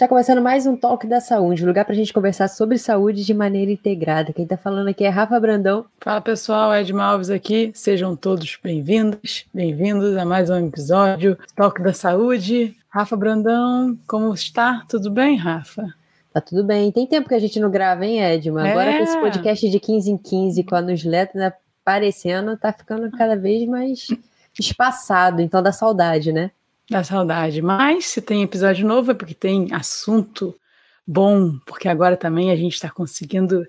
Está começando mais um Talk da Saúde, um lugar para a gente conversar sobre saúde de maneira integrada. Quem está falando aqui é Rafa Brandão. Fala pessoal, Ed Malves aqui. Sejam todos bem-vindos, bem-vindos a mais um episódio Talk da Saúde. Rafa Brandão, como está? Tudo bem, Rafa? Tá tudo bem. Tem tempo que a gente não grava, hein, Edma? Agora é. com esse podcast de 15 em 15, com a newsletter aparecendo, tá ficando cada vez mais espaçado. Então dá saudade, né? Dá saudade. Mas se tem episódio novo é porque tem assunto bom, porque agora também a gente está conseguindo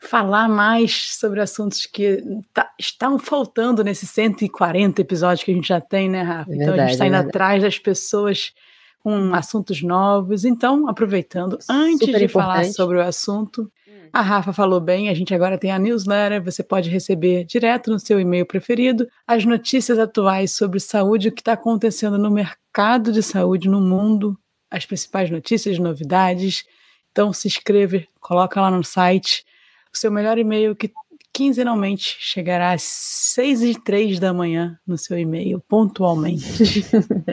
falar mais sobre assuntos que tá, estão faltando nesses 140 episódios que a gente já tem, né, Rafa? então a gente está indo é atrás das pessoas com assuntos novos. Então, aproveitando, antes Super de importante. falar sobre o assunto. A Rafa falou bem, a gente agora tem a newsletter, você pode receber direto no seu e-mail preferido as notícias atuais sobre saúde, o que está acontecendo no mercado de saúde no mundo, as principais notícias, novidades. Então, se inscreva, coloca lá no site o seu melhor e-mail que quinzenalmente chegará às 6 e 3 da manhã no seu e-mail, pontualmente.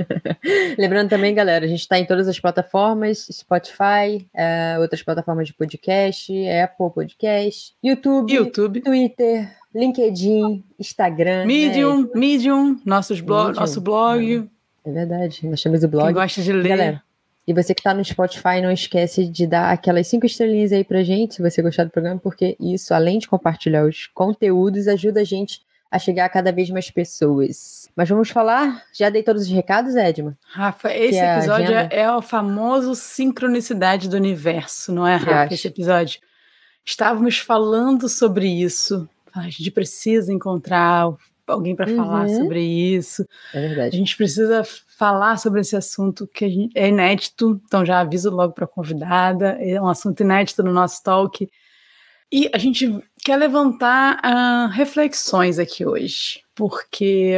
Lembrando também, galera, a gente está em todas as plataformas, Spotify, uh, outras plataformas de podcast, Apple Podcast, YouTube, YouTube. Twitter, LinkedIn, Instagram. Medium, né? Medium, nossos blog, Medium. nosso blog. É verdade, nós temos o blog. Quem gosta de ler. Galera, e você que está no Spotify, não esquece de dar aquelas cinco estrelinhas aí pra gente, se você gostar do programa, porque isso, além de compartilhar os conteúdos, ajuda a gente a chegar a cada vez mais pessoas. Mas vamos falar? Já dei todos os recados, Edma? Rafa, esse é episódio é o famoso sincronicidade do universo, não é, Rafa? Esse episódio. Estávamos falando sobre isso. A gente precisa encontrar alguém para uhum. falar sobre isso. É verdade. A gente precisa falar sobre esse assunto que é inédito, então já aviso logo para a convidada, é um assunto inédito no nosso talk. E a gente quer levantar uh, reflexões aqui hoje, porque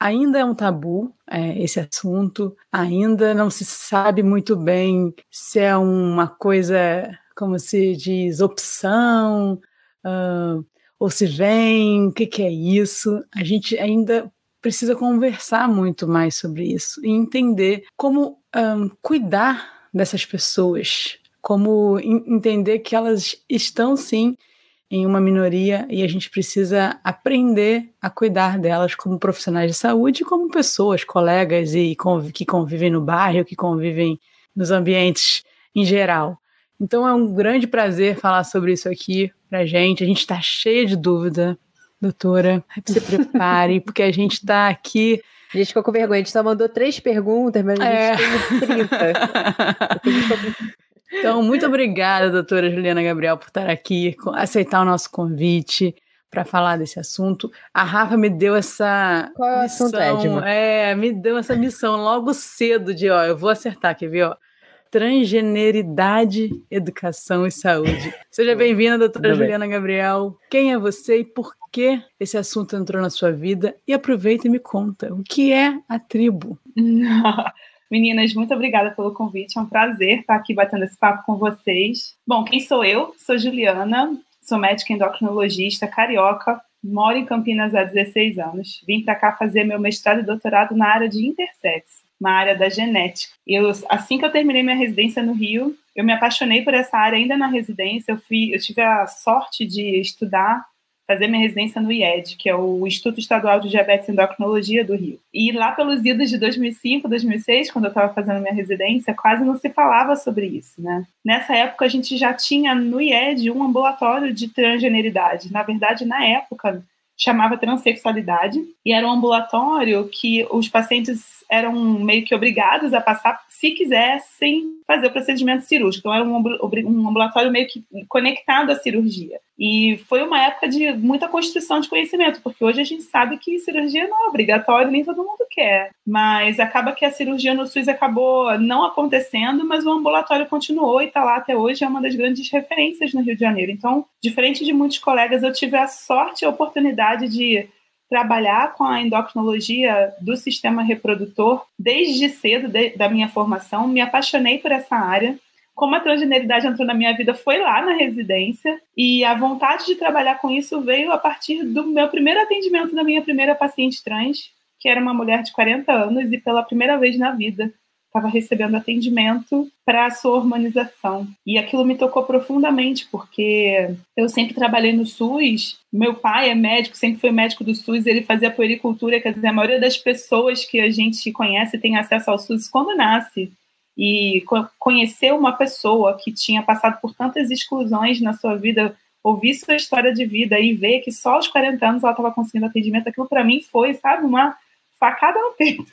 ainda é um tabu é, esse assunto, ainda não se sabe muito bem se é uma coisa, como se diz, opção, uh, ou se vem, o que, que é isso. A gente ainda precisa conversar muito mais sobre isso e entender como um, cuidar dessas pessoas, como entender que elas estão sim em uma minoria e a gente precisa aprender a cuidar delas como profissionais de saúde, como pessoas, colegas e conv que convivem no bairro, que convivem nos ambientes em geral. Então é um grande prazer falar sobre isso aqui pra gente. A gente está cheia de dúvida, doutora. Se prepare, porque a gente está aqui. A gente ficou com vergonha, a gente só mandou três perguntas, mas a gente é. tem 30. então, muito obrigada, doutora Juliana Gabriel, por estar aqui, aceitar o nosso convite para falar desse assunto. A Rafa me deu essa Qual é missão, assunto, Edma? É, me deu essa missão logo cedo de, ó, eu vou acertar, quer ver, ó? Transgeneridade, Educação e Saúde. Seja bem-vinda, doutora Muito Juliana bem. Gabriel. Quem é você e por que esse assunto entrou na sua vida? E aproveita e me conta, o que é a tribo? Meninas, muito obrigada pelo convite. É um prazer estar aqui batendo esse papo com vocês. Bom, quem sou eu? Sou Juliana, sou médica endocrinologista carioca, moro em Campinas há 16 anos. Vim para cá fazer meu mestrado e doutorado na área de intersex na área da genética. Eu, assim que eu terminei minha residência no Rio, eu me apaixonei por essa área ainda na residência. Eu, fui, eu tive a sorte de estudar, fazer minha residência no IED, que é o Instituto Estadual de Diabetes e Endocrinologia do Rio. E lá pelos idos de 2005, 2006, quando eu estava fazendo minha residência, quase não se falava sobre isso, né? Nessa época a gente já tinha no IED um ambulatório de transgeneridade. Na verdade, na época chamava transexualidade e era um ambulatório que os pacientes eram meio que obrigados a passar se quisessem fazer o procedimento cirúrgico. Então, era um, ambulatório meio que conectado à cirurgia. E foi uma época de muita construção de conhecimento, porque hoje a gente sabe que cirurgia não é obrigatório, nem todo mundo quer. Mas acaba que a cirurgia no SUS acabou não acontecendo, mas o ambulatório continuou e está lá até hoje, é uma das grandes referências no Rio de Janeiro. Então, diferente de muitos colegas, eu tive a sorte e a oportunidade de trabalhar com a endocrinologia do sistema reprodutor desde cedo de, da minha formação, me apaixonei por essa área. Como a transgeneridade entrou na minha vida foi lá na residência e a vontade de trabalhar com isso veio a partir do meu primeiro atendimento da minha primeira paciente trans, que era uma mulher de 40 anos e pela primeira vez na vida estava recebendo atendimento para a sua hormonização. E aquilo me tocou profundamente, porque eu sempre trabalhei no SUS, meu pai é médico, sempre foi médico do SUS, ele fazia puericultura, quer dizer, a maioria das pessoas que a gente conhece tem acesso ao SUS quando nasce. E conhecer uma pessoa que tinha passado por tantas exclusões na sua vida, ouvir sua história de vida e ver que só aos 40 anos ela estava conseguindo atendimento, aquilo para mim foi, sabe, uma facada no peito.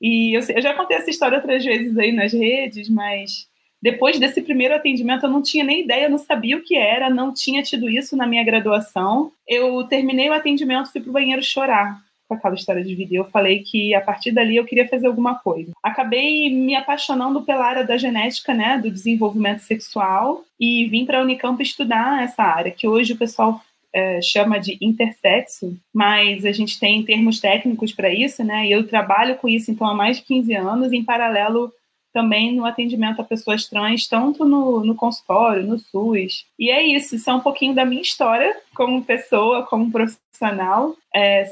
E eu, eu já contei essa história outras vezes aí nas redes, mas depois desse primeiro atendimento eu não tinha nem ideia, eu não sabia o que era, não tinha tido isso na minha graduação. Eu terminei o atendimento, fui pro banheiro chorar com aquela história de vida. Eu falei que a partir dali eu queria fazer alguma coisa. Acabei me apaixonando pela área da genética, né, do desenvolvimento sexual e vim para a Unicamp estudar essa área, que hoje o pessoal é, chama de intersexo, mas a gente tem termos técnicos para isso, né? E eu trabalho com isso então há mais de 15 anos, em paralelo também no atendimento a pessoas trans, tanto no, no consultório, no SUS. E é isso, isso é um pouquinho da minha história como pessoa, como profissional. É,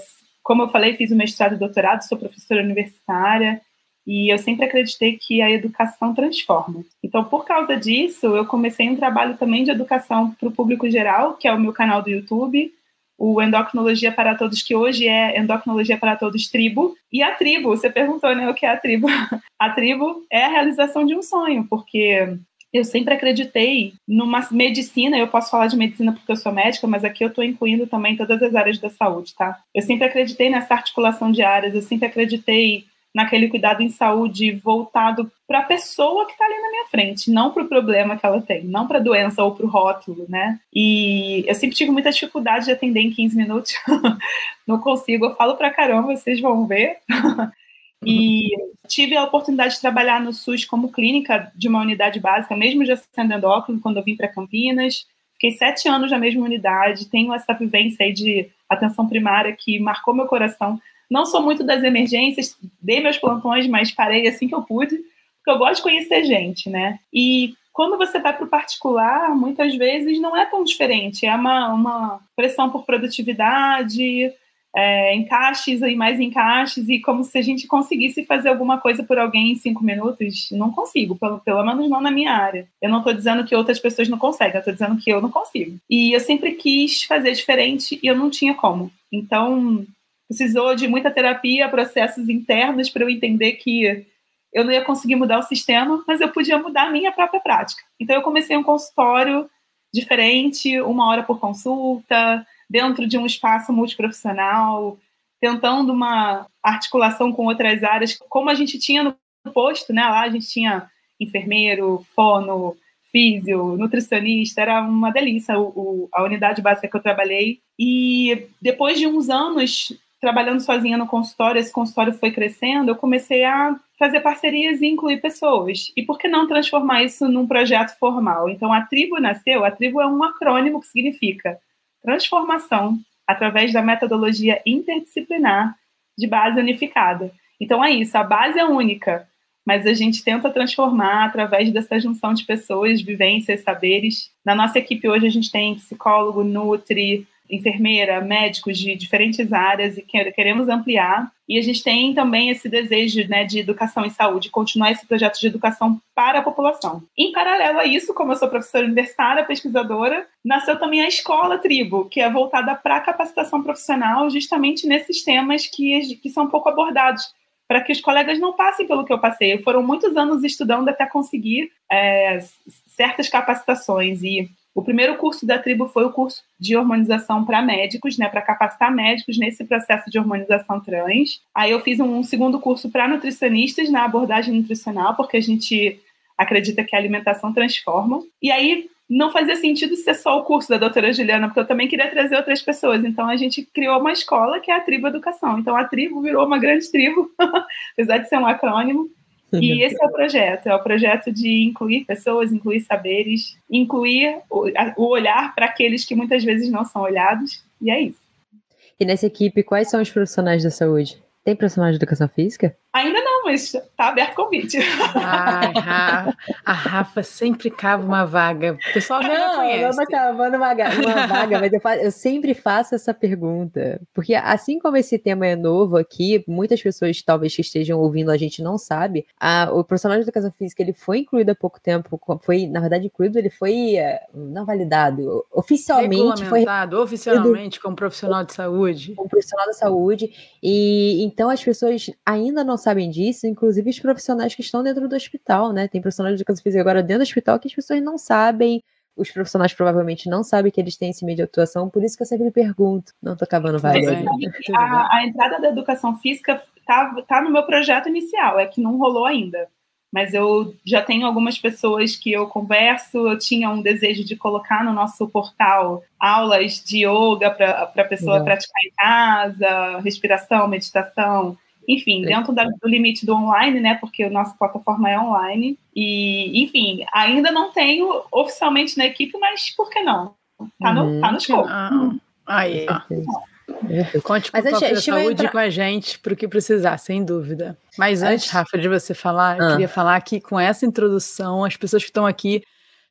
como eu falei, fiz o mestrado e doutorado, sou professora universitária, e eu sempre acreditei que a educação transforma. Então, por causa disso, eu comecei um trabalho também de educação para o público geral, que é o meu canal do YouTube, o Endocrinologia para Todos, que hoje é Endocrinologia para Todos Tribo. E a tribo, você perguntou, né, o que é a tribo? A tribo é a realização de um sonho, porque eu sempre acreditei numa medicina, eu posso falar de medicina porque eu sou médica, mas aqui eu estou incluindo também todas as áreas da saúde, tá? Eu sempre acreditei nessa articulação de áreas, eu sempre acreditei naquele cuidado em saúde voltado para a pessoa que está ali na minha frente, não para o problema que ela tem, não para a doença ou para o rótulo, né? E eu sempre tive muita dificuldade de atender em 15 minutos, não consigo, eu falo para caramba, vocês vão ver. e tive a oportunidade de trabalhar no SUS como clínica de uma unidade básica, mesmo já sendo endócrino, quando eu vim para Campinas. Fiquei sete anos na mesma unidade, tenho essa vivência aí de atenção primária que marcou meu coração, não sou muito das emergências, dei meus plantões, mas parei assim que eu pude, porque eu gosto de conhecer gente, né? E quando você vai para o particular, muitas vezes não é tão diferente. É uma, uma pressão por produtividade, é, encaixes e mais encaixes, e como se a gente conseguisse fazer alguma coisa por alguém em cinco minutos. Não consigo, pelo, pelo menos não na minha área. Eu não estou dizendo que outras pessoas não conseguem, eu estou dizendo que eu não consigo. E eu sempre quis fazer diferente e eu não tinha como. Então, precisou de muita terapia, processos internos para eu entender que eu não ia conseguir mudar o sistema, mas eu podia mudar a minha própria prática. Então eu comecei um consultório diferente, uma hora por consulta, dentro de um espaço multiprofissional, tentando uma articulação com outras áreas, como a gente tinha no posto, né? Lá a gente tinha enfermeiro, fono, físio, nutricionista, era uma delícia o, o, a unidade básica que eu trabalhei. E depois de uns anos trabalhando sozinha no consultório, esse consultório foi crescendo, eu comecei a fazer parcerias e incluir pessoas. E por que não transformar isso num projeto formal? Então, a tribo nasceu, a tribo é um acrônimo que significa transformação através da metodologia interdisciplinar de base unificada. Então, é isso, a base é única, mas a gente tenta transformar através dessa junção de pessoas, vivências, saberes. Na nossa equipe hoje a gente tem psicólogo, nutri, enfermeira, médicos de diferentes áreas e queremos ampliar. E a gente tem também esse desejo né, de educação e saúde, continuar esse projeto de educação para a população. Em paralelo a isso, como eu sou professora universitária, pesquisadora, nasceu também a Escola Tribo, que é voltada para a capacitação profissional, justamente nesses temas que, que são pouco abordados para que os colegas não passem pelo que eu passei. Foram muitos anos estudando até conseguir é, certas capacitações e o primeiro curso da tribo foi o curso de hormonização para médicos, né, para capacitar médicos nesse processo de hormonização trans. Aí eu fiz um segundo curso para nutricionistas na abordagem nutricional, porque a gente acredita que a alimentação transforma. E aí não fazia sentido ser só o curso da doutora Juliana, porque eu também queria trazer outras pessoas. Então a gente criou uma escola que é a Tribo Educação. Então a tribo virou uma grande tribo, apesar de ser um acrônimo. E esse é o projeto, é o projeto de incluir pessoas, incluir saberes, incluir o, o olhar para aqueles que muitas vezes não são olhados, e é isso. E nessa equipe, quais são os profissionais da saúde? Tem profissionais de educação física? Ainda não, mas tá aberto o convite. Ah, a Rafa sempre cava uma vaga. O pessoal não, não conhece. Não, cavando uma, uma vaga, mas eu, faço, eu, sempre faço essa pergunta. Porque assim como esse tema é novo aqui, muitas pessoas talvez que estejam ouvindo a gente não sabe, a, o profissional de educação física ele foi incluído há pouco tempo, foi, na verdade, incluído, ele foi eh, não validado, oficialmente foi oficialmente como profissional de saúde. Como profissional da saúde. E então as pessoas ainda não sabem disso, inclusive os profissionais que estão dentro do hospital, né? Tem profissionais de educação física agora dentro do hospital que as pessoas não sabem os profissionais provavelmente não sabem que eles têm esse meio de atuação, por isso que eu sempre pergunto. Não estou acabando várias. A, a, entrada da educação física tá, tá no meu projeto inicial, é que não rolou ainda. Mas eu já tenho algumas pessoas que eu converso, eu tinha um desejo de colocar no nosso portal aulas de yoga para a pessoa Legal. praticar em casa, respiração, meditação, enfim, é. dentro da, do limite do online, né? Porque a nossa plataforma é online. E, enfim, ainda não tenho oficialmente na equipe, mas por que não? Tá no, uhum. tá no escopo. Ah, aí. Ah. Conte com a saúde entrar... com a gente para o que precisar, sem dúvida. Mas antes, Rafa, de você falar, eu ah. queria falar que com essa introdução, as pessoas que estão aqui,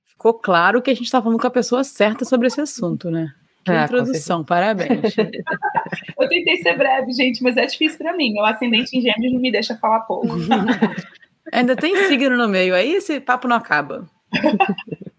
ficou claro que a gente está falando com a pessoa certa sobre esse assunto, né? Que ah, introdução, parabéns. eu tentei ser breve, gente, mas é difícil para mim. O ascendente em gêmeos não me deixa falar pouco. Ainda tem signo no meio, aí esse papo não acaba.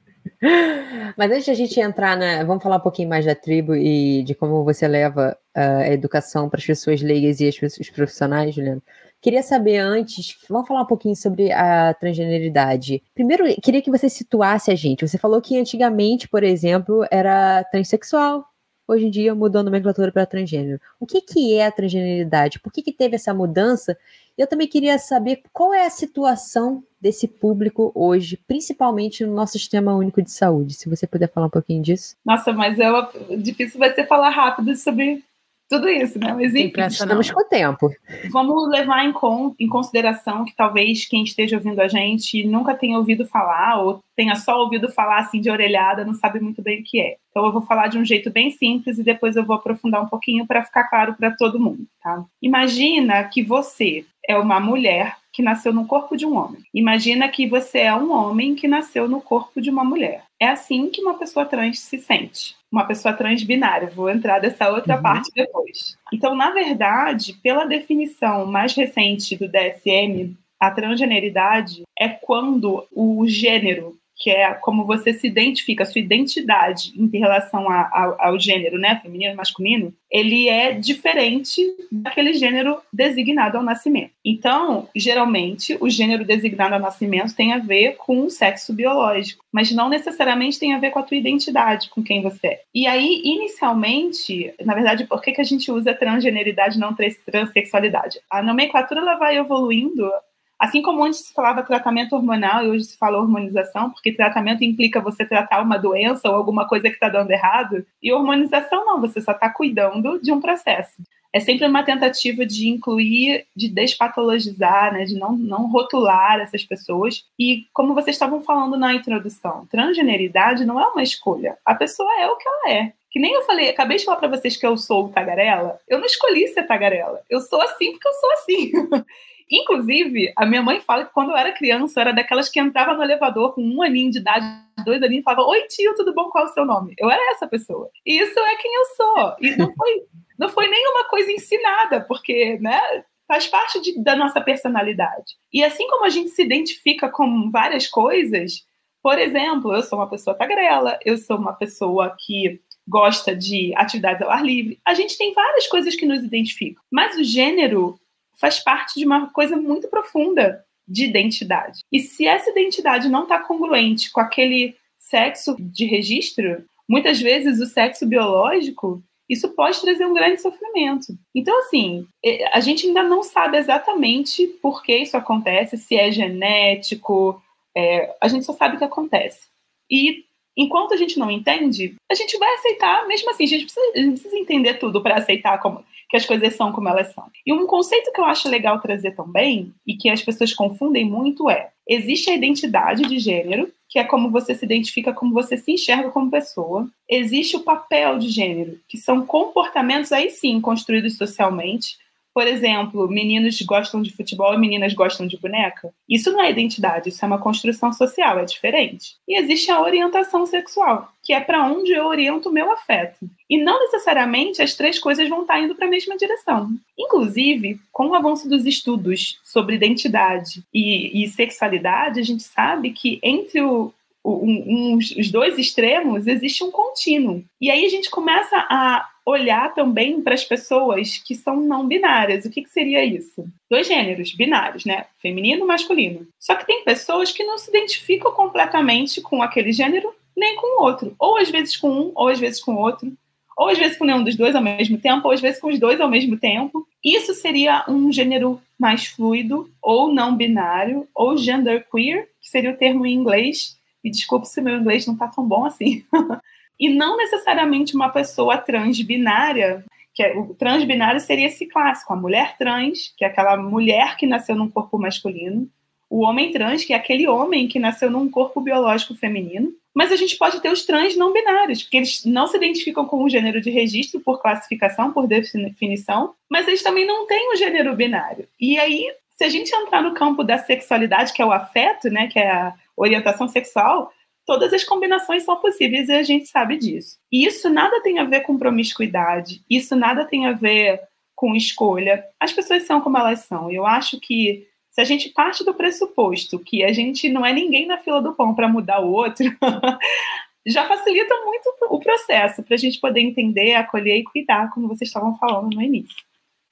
Mas antes de a gente entrar na. Vamos falar um pouquinho mais da tribo e de como você leva uh, a educação para as pessoas leigas e os profissionais, Juliana. Queria saber antes, vamos falar um pouquinho sobre a transgeneridade. Primeiro, queria que você situasse a gente. Você falou que antigamente, por exemplo, era transexual. Hoje em dia mudou a nomenclatura para transgênero. O que, que é a transgeneridade? Por que, que teve essa mudança? Eu também queria saber qual é a situação desse público hoje, principalmente no nosso sistema único de saúde. Se você puder falar um pouquinho disso. Nossa, mas é difícil vai ser falar rápido sobre tudo isso, né? Mas enfim, estamos com o tempo. Vamos levar em, con em consideração que talvez quem esteja ouvindo a gente nunca tenha ouvido falar ou tenha só ouvido falar assim de orelhada, não sabe muito bem o que é. Então eu vou falar de um jeito bem simples e depois eu vou aprofundar um pouquinho para ficar claro para todo mundo, tá? Imagina que você é uma mulher que nasceu no corpo de um homem. Imagina que você é um homem que nasceu no corpo de uma mulher. É assim que uma pessoa trans se sente. Uma pessoa trans binária. Vou entrar dessa outra uhum. parte depois. Então, na verdade, pela definição mais recente do DSM, a transgeneridade é quando o gênero que é como você se identifica, sua identidade em relação a, a, ao gênero, né, feminino e masculino, ele é diferente daquele gênero designado ao nascimento. Então, geralmente, o gênero designado ao nascimento tem a ver com o sexo biológico, mas não necessariamente tem a ver com a tua identidade, com quem você é. E aí, inicialmente, na verdade, por que, que a gente usa transgeneridade, não transexualidade? A nomenclatura ela vai evoluindo Assim como antes se falava tratamento hormonal e hoje se fala hormonização, porque tratamento implica você tratar uma doença ou alguma coisa que está dando errado, e hormonização não, você só está cuidando de um processo. É sempre uma tentativa de incluir, de despatologizar, né, de não, não rotular essas pessoas. E como vocês estavam falando na introdução, transgeneridade não é uma escolha. A pessoa é o que ela é. Que nem eu falei, acabei de falar para vocês que eu sou tagarela. Eu não escolhi ser tagarela. Eu sou assim porque eu sou assim. Inclusive, a minha mãe fala que quando eu era criança, eu era daquelas que entrava no elevador com um aninho de idade, dois aninhos, e falava: Oi, tio, tudo bom? Qual é o seu nome? Eu era essa pessoa. E isso é quem eu sou. E não foi, não foi nenhuma coisa ensinada, porque, né? Faz parte de, da nossa personalidade. E assim como a gente se identifica com várias coisas, por exemplo, eu sou uma pessoa tagrela, eu sou uma pessoa que gosta de atividades ao ar livre. A gente tem várias coisas que nos identificam. Mas o gênero faz parte de uma coisa muito profunda de identidade. E se essa identidade não está congruente com aquele sexo de registro, muitas vezes o sexo biológico, isso pode trazer um grande sofrimento. Então, assim, a gente ainda não sabe exatamente por que isso acontece, se é genético, é, a gente só sabe que acontece. E enquanto a gente não entende, a gente vai aceitar, mesmo assim, a gente precisa, a gente precisa entender tudo para aceitar como que as coisas são como elas são. E um conceito que eu acho legal trazer também, e que as pessoas confundem muito, é: existe a identidade de gênero, que é como você se identifica, como você se enxerga como pessoa. Existe o papel de gênero, que são comportamentos, aí sim, construídos socialmente, por exemplo, meninos gostam de futebol e meninas gostam de boneca. Isso não é identidade, isso é uma construção social, é diferente. E existe a orientação sexual, que é para onde eu oriento o meu afeto. E não necessariamente as três coisas vão estar indo para a mesma direção. Inclusive, com o avanço dos estudos sobre identidade e, e sexualidade, a gente sabe que entre o, um, os dois extremos existe um contínuo. E aí a gente começa a olhar também para as pessoas que são não binárias. O que, que seria isso? Dois gêneros binários, né? Feminino e masculino. Só que tem pessoas que não se identificam completamente com aquele gênero nem com o outro. Ou às vezes com um, ou às vezes com o outro. Ou às vezes com nenhum dos dois ao mesmo tempo, ou às vezes com os dois ao mesmo tempo. Isso seria um gênero mais fluido, ou não binário, ou genderqueer, que seria o termo em inglês. E desculpe se meu inglês não está tão bom assim. e não necessariamente uma pessoa transbinária, que é, o transbinário seria esse clássico, a mulher trans, que é aquela mulher que nasceu num corpo masculino, o homem trans, que é aquele homem que nasceu num corpo biológico feminino, mas a gente pode ter os trans não binários, porque eles não se identificam com o gênero de registro por classificação, por definição, mas eles também não têm o gênero binário. E aí, se a gente entrar no campo da sexualidade, que é o afeto, né, que é a orientação sexual, todas as combinações são possíveis e a gente sabe disso. E isso nada tem a ver com promiscuidade, isso nada tem a ver com escolha. As pessoas são como elas são. Eu acho que se a gente parte do pressuposto que a gente não é ninguém na fila do pão para mudar o outro, já facilita muito o processo para a gente poder entender, acolher e cuidar, como vocês estavam falando no início.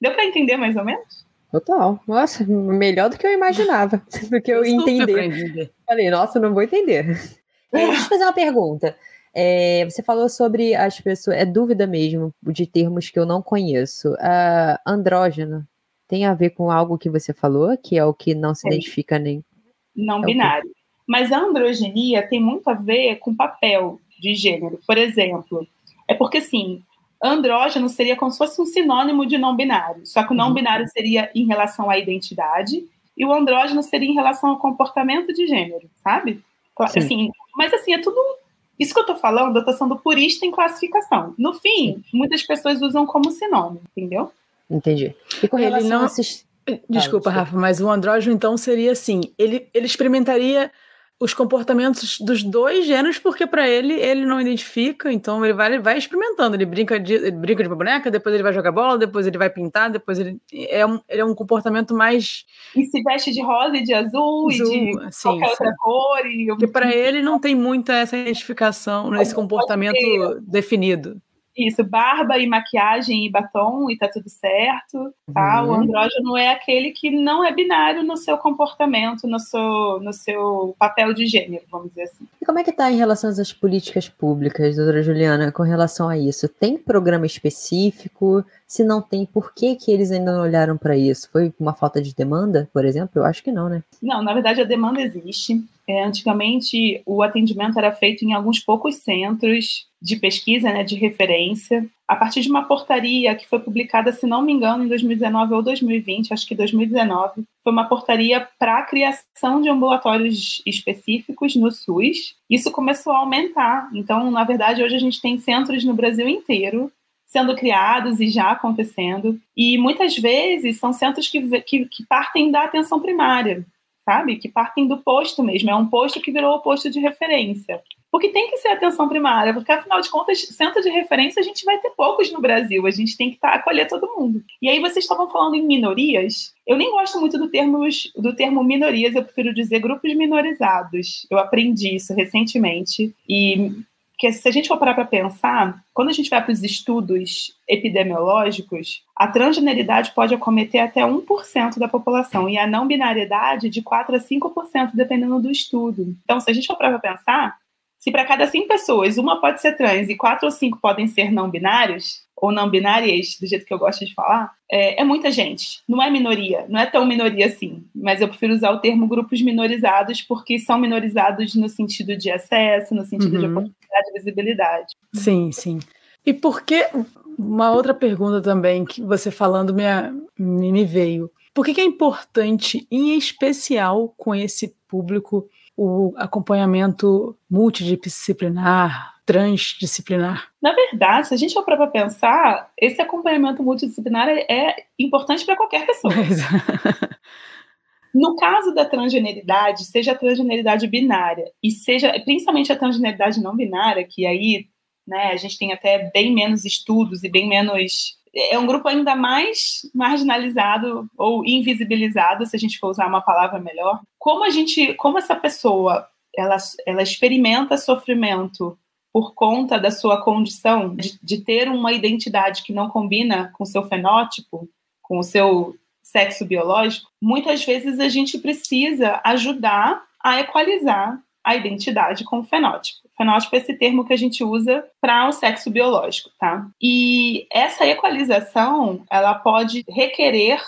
Deu para entender mais ou menos? Total. Nossa, melhor do que eu imaginava. Do que eu, eu entender. Falei, nossa, não vou entender. É, deixa eu fazer uma pergunta. É, você falou sobre as pessoas. É dúvida mesmo de termos que eu não conheço. Uh, andrógeno tem a ver com algo que você falou, que é o que não se identifica nem. Não é binário. Mas a androgenia tem muito a ver com papel de gênero. Por exemplo, é porque assim, andrógeno seria como se fosse um sinônimo de não binário. Só que o não uhum. binário seria em relação à identidade e o andrógeno seria em relação ao comportamento de gênero, sabe? Assim, mas assim, é tudo. Isso que eu tô falando, eu tô sendo purista em classificação. No fim, muitas pessoas usam como sinônimo, entendeu? Entendi. E com relação ele não... a assist... Desculpa, ah, desculpa, Rafa, mas o andrógeno então seria assim: ele, ele experimentaria os comportamentos dos dois gêneros, porque para ele ele não identifica, então ele vai, ele vai experimentando. Ele brinca de ele brinca de boneca, depois ele vai jogar bola, depois ele vai pintar, depois ele é um, ele é um comportamento mais. E se veste de rosa e de azul, azul e de sim, qualquer sim. outra cor. E porque para ele não tem muita essa identificação, esse comportamento definido. Isso, barba e maquiagem e batom e tá tudo certo, tá? Uhum. O andrógeno é aquele que não é binário no seu comportamento, no seu, no seu papel de gênero, vamos dizer assim. E como é que tá em relação às políticas públicas, doutora Juliana, com relação a isso? Tem programa específico? Se não tem, por que, que eles ainda não olharam para isso? Foi uma falta de demanda, por exemplo? Eu acho que não, né? Não, na verdade a demanda existe. É, antigamente o atendimento era feito em alguns poucos centros de pesquisa, né, de referência, a partir de uma portaria que foi publicada, se não me engano, em 2019 ou 2020, acho que 2019, foi uma portaria para a criação de ambulatórios específicos no SUS. Isso começou a aumentar. Então, na verdade, hoje a gente tem centros no Brasil inteiro sendo criados e já acontecendo. E muitas vezes são centros que, que, que, partem da atenção primária, sabe? Que partem do posto mesmo. É um posto que virou o posto de referência. Porque tem que ser atenção primária, porque afinal de contas, centro de referência a gente vai ter poucos no Brasil, a gente tem que tá, acolher todo mundo. E aí vocês estavam falando em minorias. Eu nem gosto muito do termo, do termo minorias, eu prefiro dizer grupos minorizados. Eu aprendi isso recentemente. E que se a gente for parar para pensar, quando a gente vai para os estudos epidemiológicos, a transgeneridade pode acometer até 1% da população e a não binariedade de 4 a 5%, dependendo do estudo. Então, se a gente for parar para pensar, se para cada 100 pessoas uma pode ser trans e 4 ou 5 podem ser não binários, ou não binárias, do jeito que eu gosto de falar, é, é, muita gente. Não é minoria, não é tão minoria assim. Mas eu prefiro usar o termo grupos minorizados porque são minorizados no sentido de acesso, no sentido uhum. de oportunidade e visibilidade. Sim, sim. E por que. Uma outra pergunta também que você falando me, me veio. Por que, que é importante, em especial com esse público, o acompanhamento multidisciplinar, transdisciplinar? Na verdade, se a gente for para pensar, esse acompanhamento multidisciplinar é importante para qualquer pessoa. No caso da transgeneridade, seja a transgeneridade binária e seja principalmente a transgeneridade não binária, que aí né, a gente tem até bem menos estudos e bem menos. É um grupo ainda mais marginalizado ou invisibilizado, se a gente for usar uma palavra melhor. Como a gente, como essa pessoa ela, ela experimenta sofrimento por conta da sua condição de, de ter uma identidade que não combina com o seu fenótipo, com o seu sexo biológico, muitas vezes a gente precisa ajudar a equalizar a identidade com o fenótipo. Fenótipo é esse termo que a gente usa para o sexo biológico, tá? E essa equalização, ela pode requerer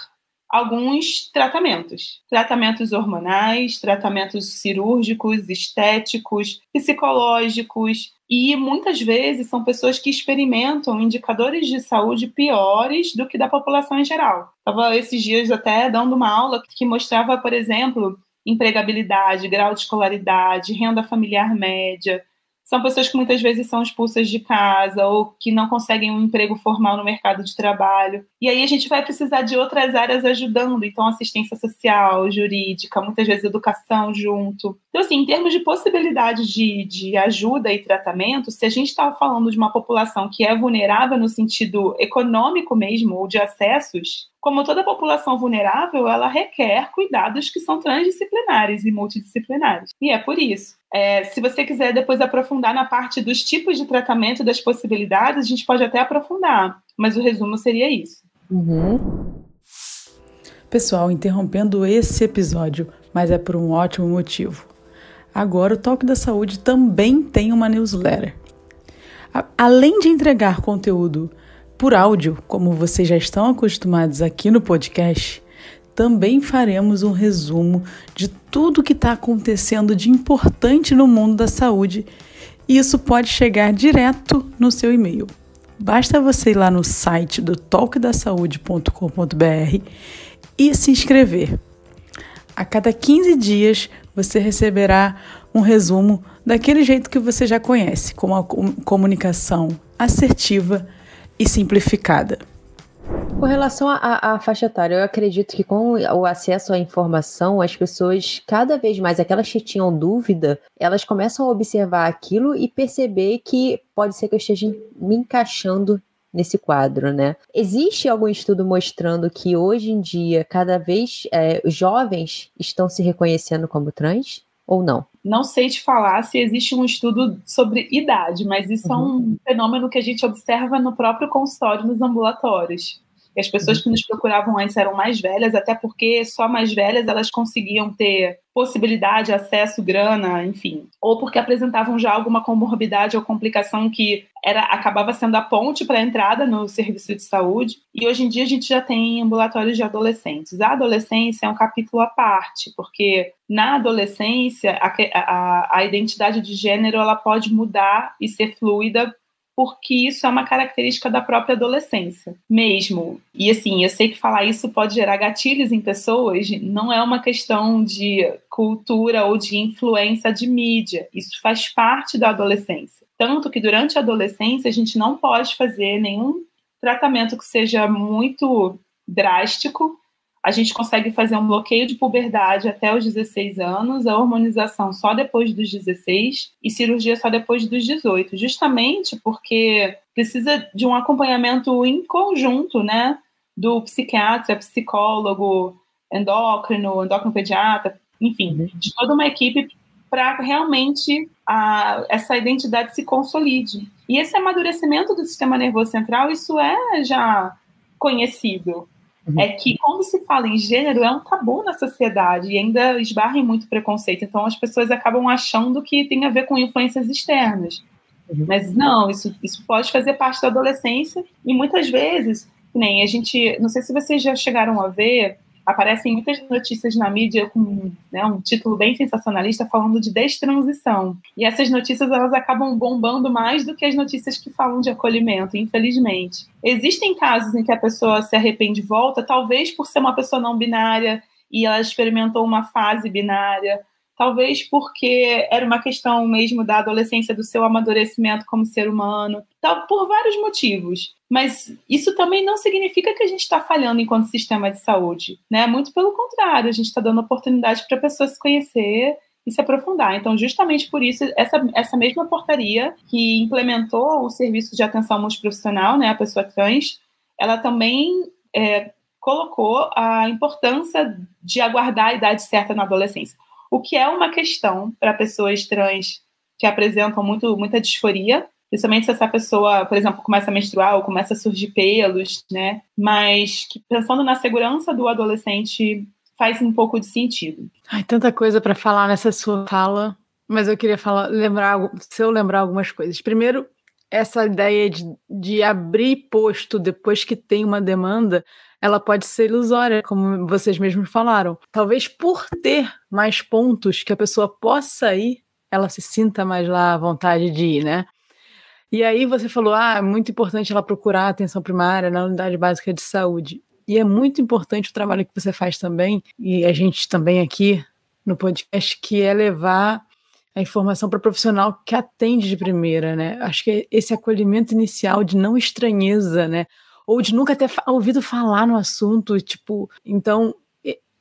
alguns tratamentos. Tratamentos hormonais, tratamentos cirúrgicos, estéticos, psicológicos, e muitas vezes são pessoas que experimentam indicadores de saúde piores do que da população em geral. Estava esses dias até dando uma aula que mostrava, por exemplo, empregabilidade, grau de escolaridade, renda familiar média, são pessoas que muitas vezes são expulsas de casa ou que não conseguem um emprego formal no mercado de trabalho. E aí a gente vai precisar de outras áreas ajudando, então assistência social, jurídica, muitas vezes educação junto. Então, assim, em termos de possibilidade de, de ajuda e tratamento, se a gente está falando de uma população que é vulnerável no sentido econômico mesmo, ou de acessos, como toda população vulnerável, ela requer cuidados que são transdisciplinares e multidisciplinares. E é por isso. É, se você quiser depois aprofundar na parte dos tipos de tratamento, das possibilidades, a gente pode até aprofundar, mas o resumo seria isso. Uhum. Pessoal, interrompendo esse episódio, mas é por um ótimo motivo. Agora o Toque da Saúde também tem uma newsletter. além de entregar conteúdo por áudio, como vocês já estão acostumados aqui no podcast, também faremos um resumo de tudo que está acontecendo de importante no mundo da saúde e isso pode chegar direto no seu e-mail. Basta você ir lá no site do talkdasaude.com.br e se inscrever. A cada 15 dias você receberá um resumo daquele jeito que você já conhece, com uma comunicação assertiva e simplificada. Com relação à faixa etária, eu acredito que com o acesso à informação, as pessoas, cada vez mais, aquelas que tinham dúvida, elas começam a observar aquilo e perceber que pode ser que eu esteja me encaixando nesse quadro, né? Existe algum estudo mostrando que hoje em dia, cada vez é, jovens estão se reconhecendo como trans? Ou não? Não sei te falar se existe um estudo sobre idade, mas isso uhum. é um fenômeno que a gente observa no próprio consultório, nos ambulatórios. E as pessoas que nos procuravam antes eram mais velhas, até porque só mais velhas elas conseguiam ter possibilidade, acesso, grana, enfim. Ou porque apresentavam já alguma comorbidade ou complicação que era acabava sendo a ponte para a entrada no serviço de saúde. E hoje em dia a gente já tem ambulatórios de adolescentes. A adolescência é um capítulo à parte, porque na adolescência a, a, a identidade de gênero ela pode mudar e ser fluida porque isso é uma característica da própria adolescência mesmo. E assim, eu sei que falar isso pode gerar gatilhos em pessoas, não é uma questão de cultura ou de influência de mídia. Isso faz parte da adolescência. Tanto que durante a adolescência a gente não pode fazer nenhum tratamento que seja muito drástico a gente consegue fazer um bloqueio de puberdade até os 16 anos, a hormonização só depois dos 16 e cirurgia só depois dos 18, justamente porque precisa de um acompanhamento em conjunto, né, do psiquiatra, psicólogo, endócrino, endócrino pediatra, enfim, uhum. de toda uma equipe para realmente a, essa identidade se consolide. E esse amadurecimento do sistema nervoso central, isso é já conhecido. Uhum. É que quando se fala em gênero é um tabu na sociedade e ainda esbarra em muito preconceito. Então as pessoas acabam achando que tem a ver com influências externas. Uhum. Mas não, isso, isso pode fazer parte da adolescência e muitas vezes, nem a gente, não sei se vocês já chegaram a ver aparecem muitas notícias na mídia com né, um título bem sensacionalista falando de destransição. E essas notícias elas acabam bombando mais do que as notícias que falam de acolhimento, infelizmente. Existem casos em que a pessoa se arrepende e volta, talvez por ser uma pessoa não binária e ela experimentou uma fase binária, talvez porque era uma questão mesmo da adolescência, do seu amadurecimento como ser humano, tal, por vários motivos. Mas isso também não significa que a gente está falhando enquanto sistema de saúde, né? Muito pelo contrário, a gente está dando oportunidade para a pessoa se conhecer e se aprofundar. Então, justamente por isso, essa, essa mesma portaria que implementou o serviço de atenção multiprofissional, né, a pessoa trans, ela também é, colocou a importância de aguardar a idade certa na adolescência o que é uma questão para pessoas trans que apresentam muito, muita disforia, principalmente se essa pessoa, por exemplo, começa a menstruar ou começa a surgir pelos, né? Mas que, pensando na segurança do adolescente faz um pouco de sentido. Ai, tanta coisa para falar nessa sua fala, mas eu queria falar, lembrar, se eu lembrar algumas coisas. Primeiro, essa ideia de, de abrir posto depois que tem uma demanda ela pode ser ilusória, como vocês mesmos falaram. Talvez por ter mais pontos que a pessoa possa ir, ela se sinta mais lá à vontade de ir, né? E aí você falou, ah, é muito importante ela procurar atenção primária na unidade básica de saúde. E é muito importante o trabalho que você faz também, e a gente também aqui no podcast, que é levar a informação para o profissional que atende de primeira, né? Acho que esse acolhimento inicial de não estranheza, né? Ou de nunca ter ouvido falar no assunto, tipo, então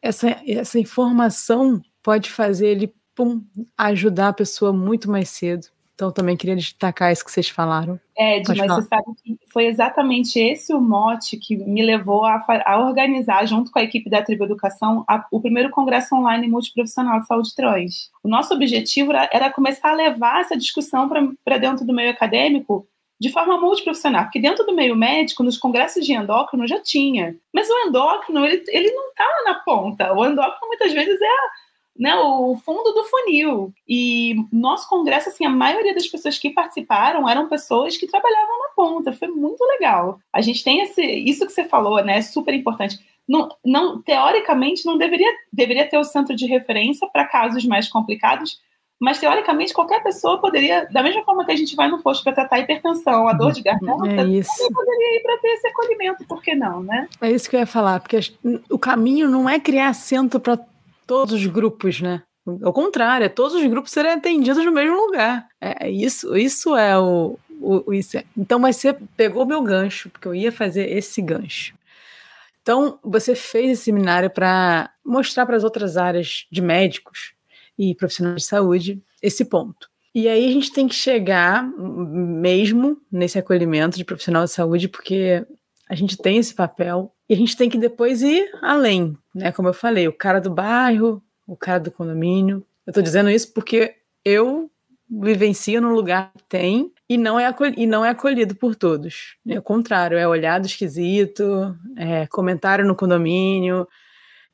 essa, essa informação pode fazer ele pum, ajudar a pessoa muito mais cedo. Então, também queria destacar isso que vocês falaram. É, Ed, mas você sabe que foi exatamente esse o mote que me levou a, a organizar, junto com a equipe da Tribo Educação, a, o primeiro congresso online multiprofissional de saúde trans. O nosso objetivo era, era começar a levar essa discussão para dentro do meio acadêmico de forma multiprofissional, porque dentro do meio médico, nos congressos de endócrino já tinha. Mas o endócrino, ele, ele não está na ponta. O endócrino muitas vezes é né, o fundo do funil. E nosso congresso, assim, a maioria das pessoas que participaram eram pessoas que trabalhavam na ponta. Foi muito legal. A gente tem esse, isso que você falou, né, é super importante. Não, não, teoricamente, não deveria, deveria ter o centro de referência para casos mais complicados, mas teoricamente qualquer pessoa poderia, da mesma forma que a gente vai no posto para tratar a hipertensão, a dor de garganta, é isso. também poderia ir para ter esse acolhimento, por que não, né? É isso que eu ia falar, porque o caminho não é criar centro para todos os grupos, né? Ao contrário, é todos os grupos serem atendidos no mesmo lugar. É, é isso, isso é o, o, o isso é. Então, mas você pegou meu gancho, porque eu ia fazer esse gancho. Então, você fez esse seminário para mostrar para as outras áreas de médicos e profissionais de saúde esse ponto. E aí a gente tem que chegar mesmo nesse acolhimento de profissional de saúde, porque a gente tem esse papel e a gente tem que depois ir além, né? Como eu falei, o cara do bairro, o cara do condomínio. Eu estou dizendo isso porque eu vivencio num lugar que tem e não é acolhido, e não é acolhido por todos. É o contrário, é olhado esquisito, é comentário no condomínio.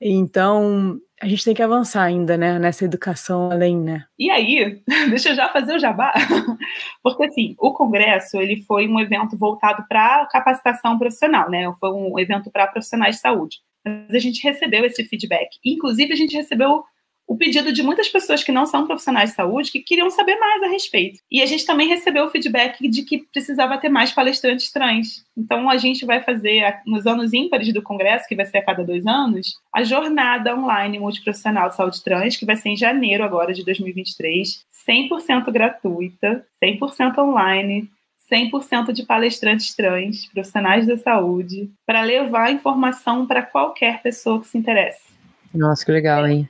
Então, a gente tem que avançar ainda, né, nessa educação além, né? E aí, deixa eu já fazer o jabá, porque assim, o congresso, ele foi um evento voltado para capacitação profissional, né, foi um evento para profissionais de saúde. Mas a gente recebeu esse feedback, inclusive a gente recebeu o pedido de muitas pessoas que não são profissionais de saúde que queriam saber mais a respeito. E a gente também recebeu o feedback de que precisava ter mais palestrantes trans. Então a gente vai fazer, nos anos ímpares do Congresso, que vai ser a cada dois anos, a jornada online multiprofissional de saúde trans, que vai ser em janeiro agora de 2023, 100% gratuita, 100% online, 100% de palestrantes trans, profissionais da saúde, para levar informação para qualquer pessoa que se interesse. Nossa, que legal, hein?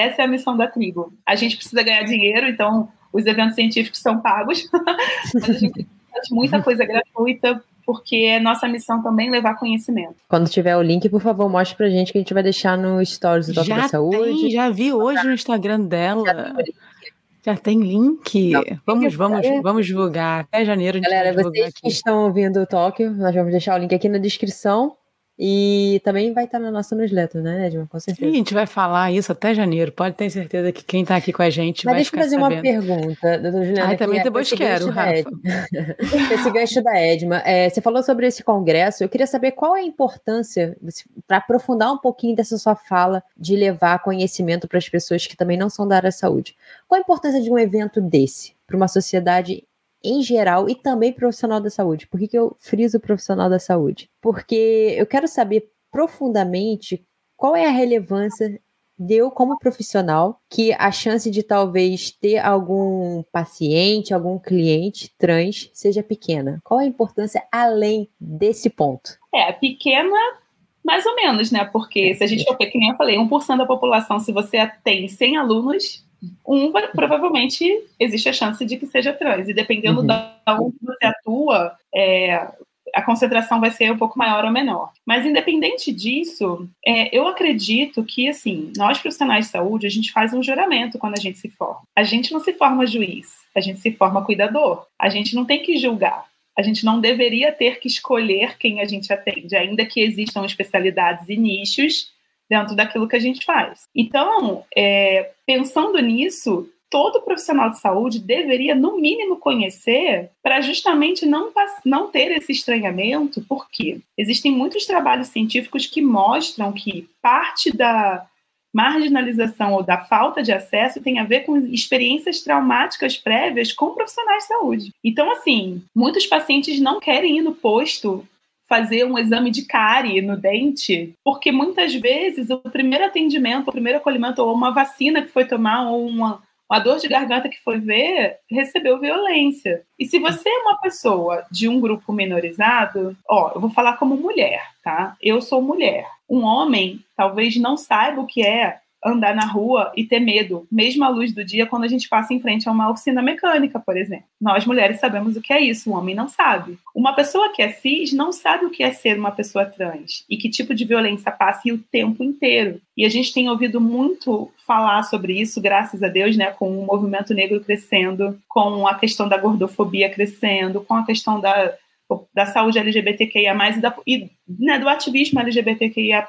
Essa é a missão da tribo. A gente precisa ganhar dinheiro, então os eventos científicos são pagos, mas a gente faz muita coisa gratuita, porque é nossa missão também levar conhecimento. Quando tiver o link, por favor, mostre pra gente que a gente vai deixar no Stories do Toque da Saúde. Tem, já vi hoje no Instagram dela. Já tem link. Não, vamos, vamos, vamos divulgar. Até janeiro. Galera, vocês aqui. que estão ouvindo o Toque, nós vamos deixar o link aqui na descrição. E também vai estar na nossa newsletter, né, Edma? Com certeza. Sim, a gente vai falar isso até janeiro. Pode ter certeza que quem está aqui com a gente Mas vai deixa eu fazer sabendo. uma pergunta, doutor Juliana. Ah, também depois quero, Rafa. esse gancho da Edma. É, você falou sobre esse congresso. Eu queria saber qual é a importância, para aprofundar um pouquinho dessa sua fala, de levar conhecimento para as pessoas que também não são da área da saúde. Qual a importância de um evento desse para uma sociedade em geral e também profissional da saúde. Por que, que eu friso profissional da saúde? Porque eu quero saber profundamente qual é a relevância deu como profissional que a chance de talvez ter algum paciente, algum cliente trans seja pequena? Qual a importância além desse ponto? É, pequena mais ou menos, né? Porque se a gente for ver, que nem eu falei, 1% da população, se você tem 100 alunos, um vai, provavelmente existe a chance de que seja trans. E dependendo uhum. da onde você atua, é, a concentração vai ser um pouco maior ou menor. Mas independente disso, é, eu acredito que assim, nós profissionais de saúde, a gente faz um juramento quando a gente se forma. A gente não se forma juiz, a gente se forma cuidador. A gente não tem que julgar. A gente não deveria ter que escolher quem a gente atende, ainda que existam especialidades e nichos dentro daquilo que a gente faz. Então, é, pensando nisso, todo profissional de saúde deveria, no mínimo, conhecer para justamente não, não ter esse estranhamento, porque existem muitos trabalhos científicos que mostram que parte da marginalização ou da falta de acesso tem a ver com experiências traumáticas prévias com profissionais de saúde. Então, assim, muitos pacientes não querem ir no posto fazer um exame de cárie no dente, porque muitas vezes o primeiro atendimento, o primeiro acolhimento, ou uma vacina que foi tomar, ou uma, uma dor de garganta que foi ver, recebeu violência. E se você é uma pessoa de um grupo minorizado, ó, eu vou falar como mulher, tá? Eu sou mulher. Um homem talvez não saiba o que é andar na rua e ter medo, mesmo à luz do dia, quando a gente passa em frente a uma oficina mecânica, por exemplo. Nós mulheres sabemos o que é isso, o homem não sabe. Uma pessoa que é cis não sabe o que é ser uma pessoa trans e que tipo de violência passa o tempo inteiro. E a gente tem ouvido muito falar sobre isso, graças a Deus, né, com o movimento negro crescendo, com a questão da gordofobia crescendo, com a questão da da saúde LGBTQIA+, e, da, e né, do ativismo LGBTQIAP+,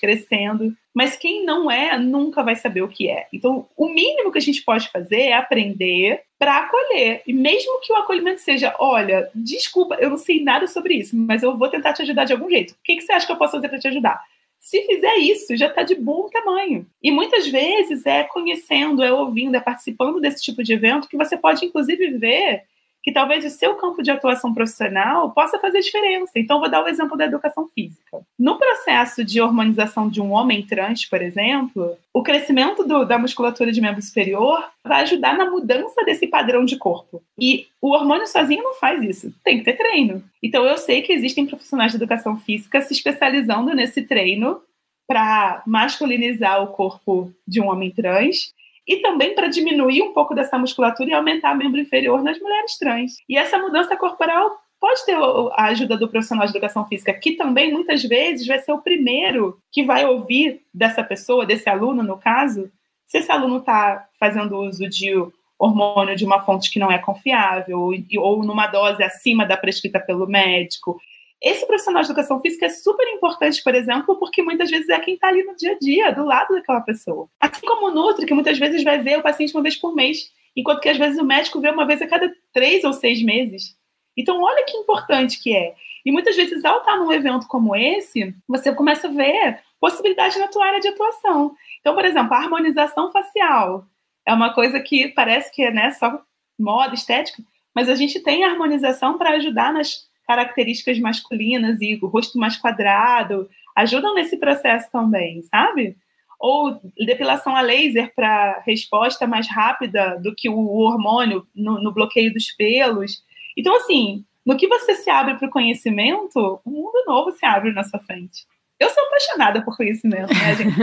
crescendo. Mas quem não é, nunca vai saber o que é. Então, o mínimo que a gente pode fazer é aprender para acolher. E mesmo que o acolhimento seja, olha, desculpa, eu não sei nada sobre isso, mas eu vou tentar te ajudar de algum jeito. O que, que você acha que eu posso fazer para te ajudar? Se fizer isso, já está de bom tamanho. E muitas vezes é conhecendo, é ouvindo, é participando desse tipo de evento que você pode, inclusive, ver que talvez o seu campo de atuação profissional possa fazer diferença. Então, vou dar o exemplo da educação física. No processo de hormonização de um homem trans, por exemplo, o crescimento do, da musculatura de membro superior vai ajudar na mudança desse padrão de corpo. E o hormônio sozinho não faz isso, tem que ter treino. Então, eu sei que existem profissionais de educação física se especializando nesse treino para masculinizar o corpo de um homem trans e também para diminuir um pouco dessa musculatura e aumentar o membro inferior nas mulheres trans. E essa mudança corporal pode ter a ajuda do profissional de educação física, que também muitas vezes vai ser o primeiro que vai ouvir dessa pessoa, desse aluno, no caso, se esse aluno está fazendo uso de hormônio de uma fonte que não é confiável, ou, numa dose acima da prescrita pelo médico, esse profissional de educação física é super importante, por exemplo, porque muitas vezes é quem está ali no dia a dia, do lado daquela pessoa. Assim como o Nutri, que muitas vezes vai ver o paciente uma vez por mês, enquanto que às vezes o médico vê uma vez a cada três ou seis meses. Então, olha que importante que é. E muitas vezes, ao estar num evento como esse, você começa a ver possibilidade na tua área de atuação. Então, por exemplo, a harmonização facial é uma coisa que parece que é né, só moda, estética, mas a gente tem harmonização para ajudar nas características masculinas e o rosto mais quadrado ajudam nesse processo também, sabe? Ou depilação a laser para resposta mais rápida do que o hormônio no, no bloqueio dos pelos. Então, assim, no que você se abre para o conhecimento, um mundo novo se abre na sua frente. Eu sou apaixonada por conhecimento, né, gente?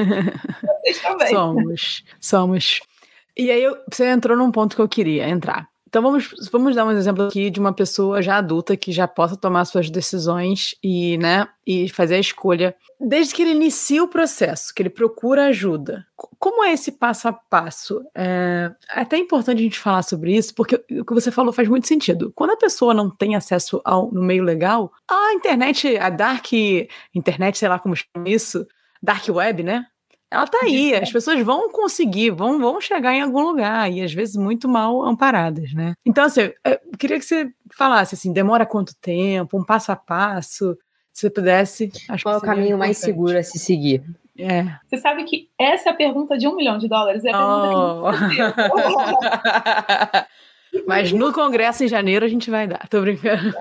Vocês também. Somos, somos. E aí, você entrou num ponto que eu queria entrar. Então vamos, vamos dar um exemplo aqui de uma pessoa já adulta que já possa tomar suas decisões e, né, e fazer a escolha. Desde que ele inicia o processo, que ele procura ajuda. Como é esse passo a passo? É, é até importante a gente falar sobre isso, porque o que você falou faz muito sentido. Quando a pessoa não tem acesso ao, no meio legal, a internet, a dark internet, sei lá como chama isso, dark web, né? Ela tá aí, as pessoas vão conseguir, vão, vão chegar em algum lugar, e às vezes muito mal amparadas, né? Então, assim, eu queria que você falasse, assim, demora quanto tempo, um passo a passo, se você pudesse... Qual é o caminho importante. mais seguro a se seguir? É. Você sabe que essa é a pergunta de um milhão de dólares, é a pergunta oh. que Mas no congresso em janeiro a gente vai dar, tô brincando.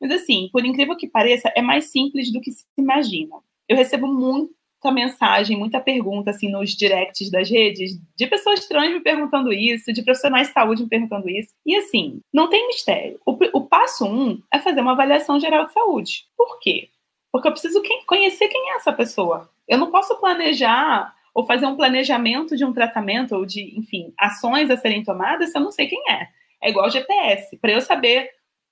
Mas assim, por incrível que pareça, é mais simples do que se imagina. Eu recebo muito mensagem, muita pergunta assim nos directs das redes, de pessoas trans me perguntando isso, de profissionais de saúde me perguntando isso. E assim, não tem mistério. O, o passo um é fazer uma avaliação geral de saúde. Por quê? Porque eu preciso conhecer quem é essa pessoa. Eu não posso planejar ou fazer um planejamento de um tratamento ou de, enfim, ações a serem tomadas se eu não sei quem é. É igual GPS. Para eu saber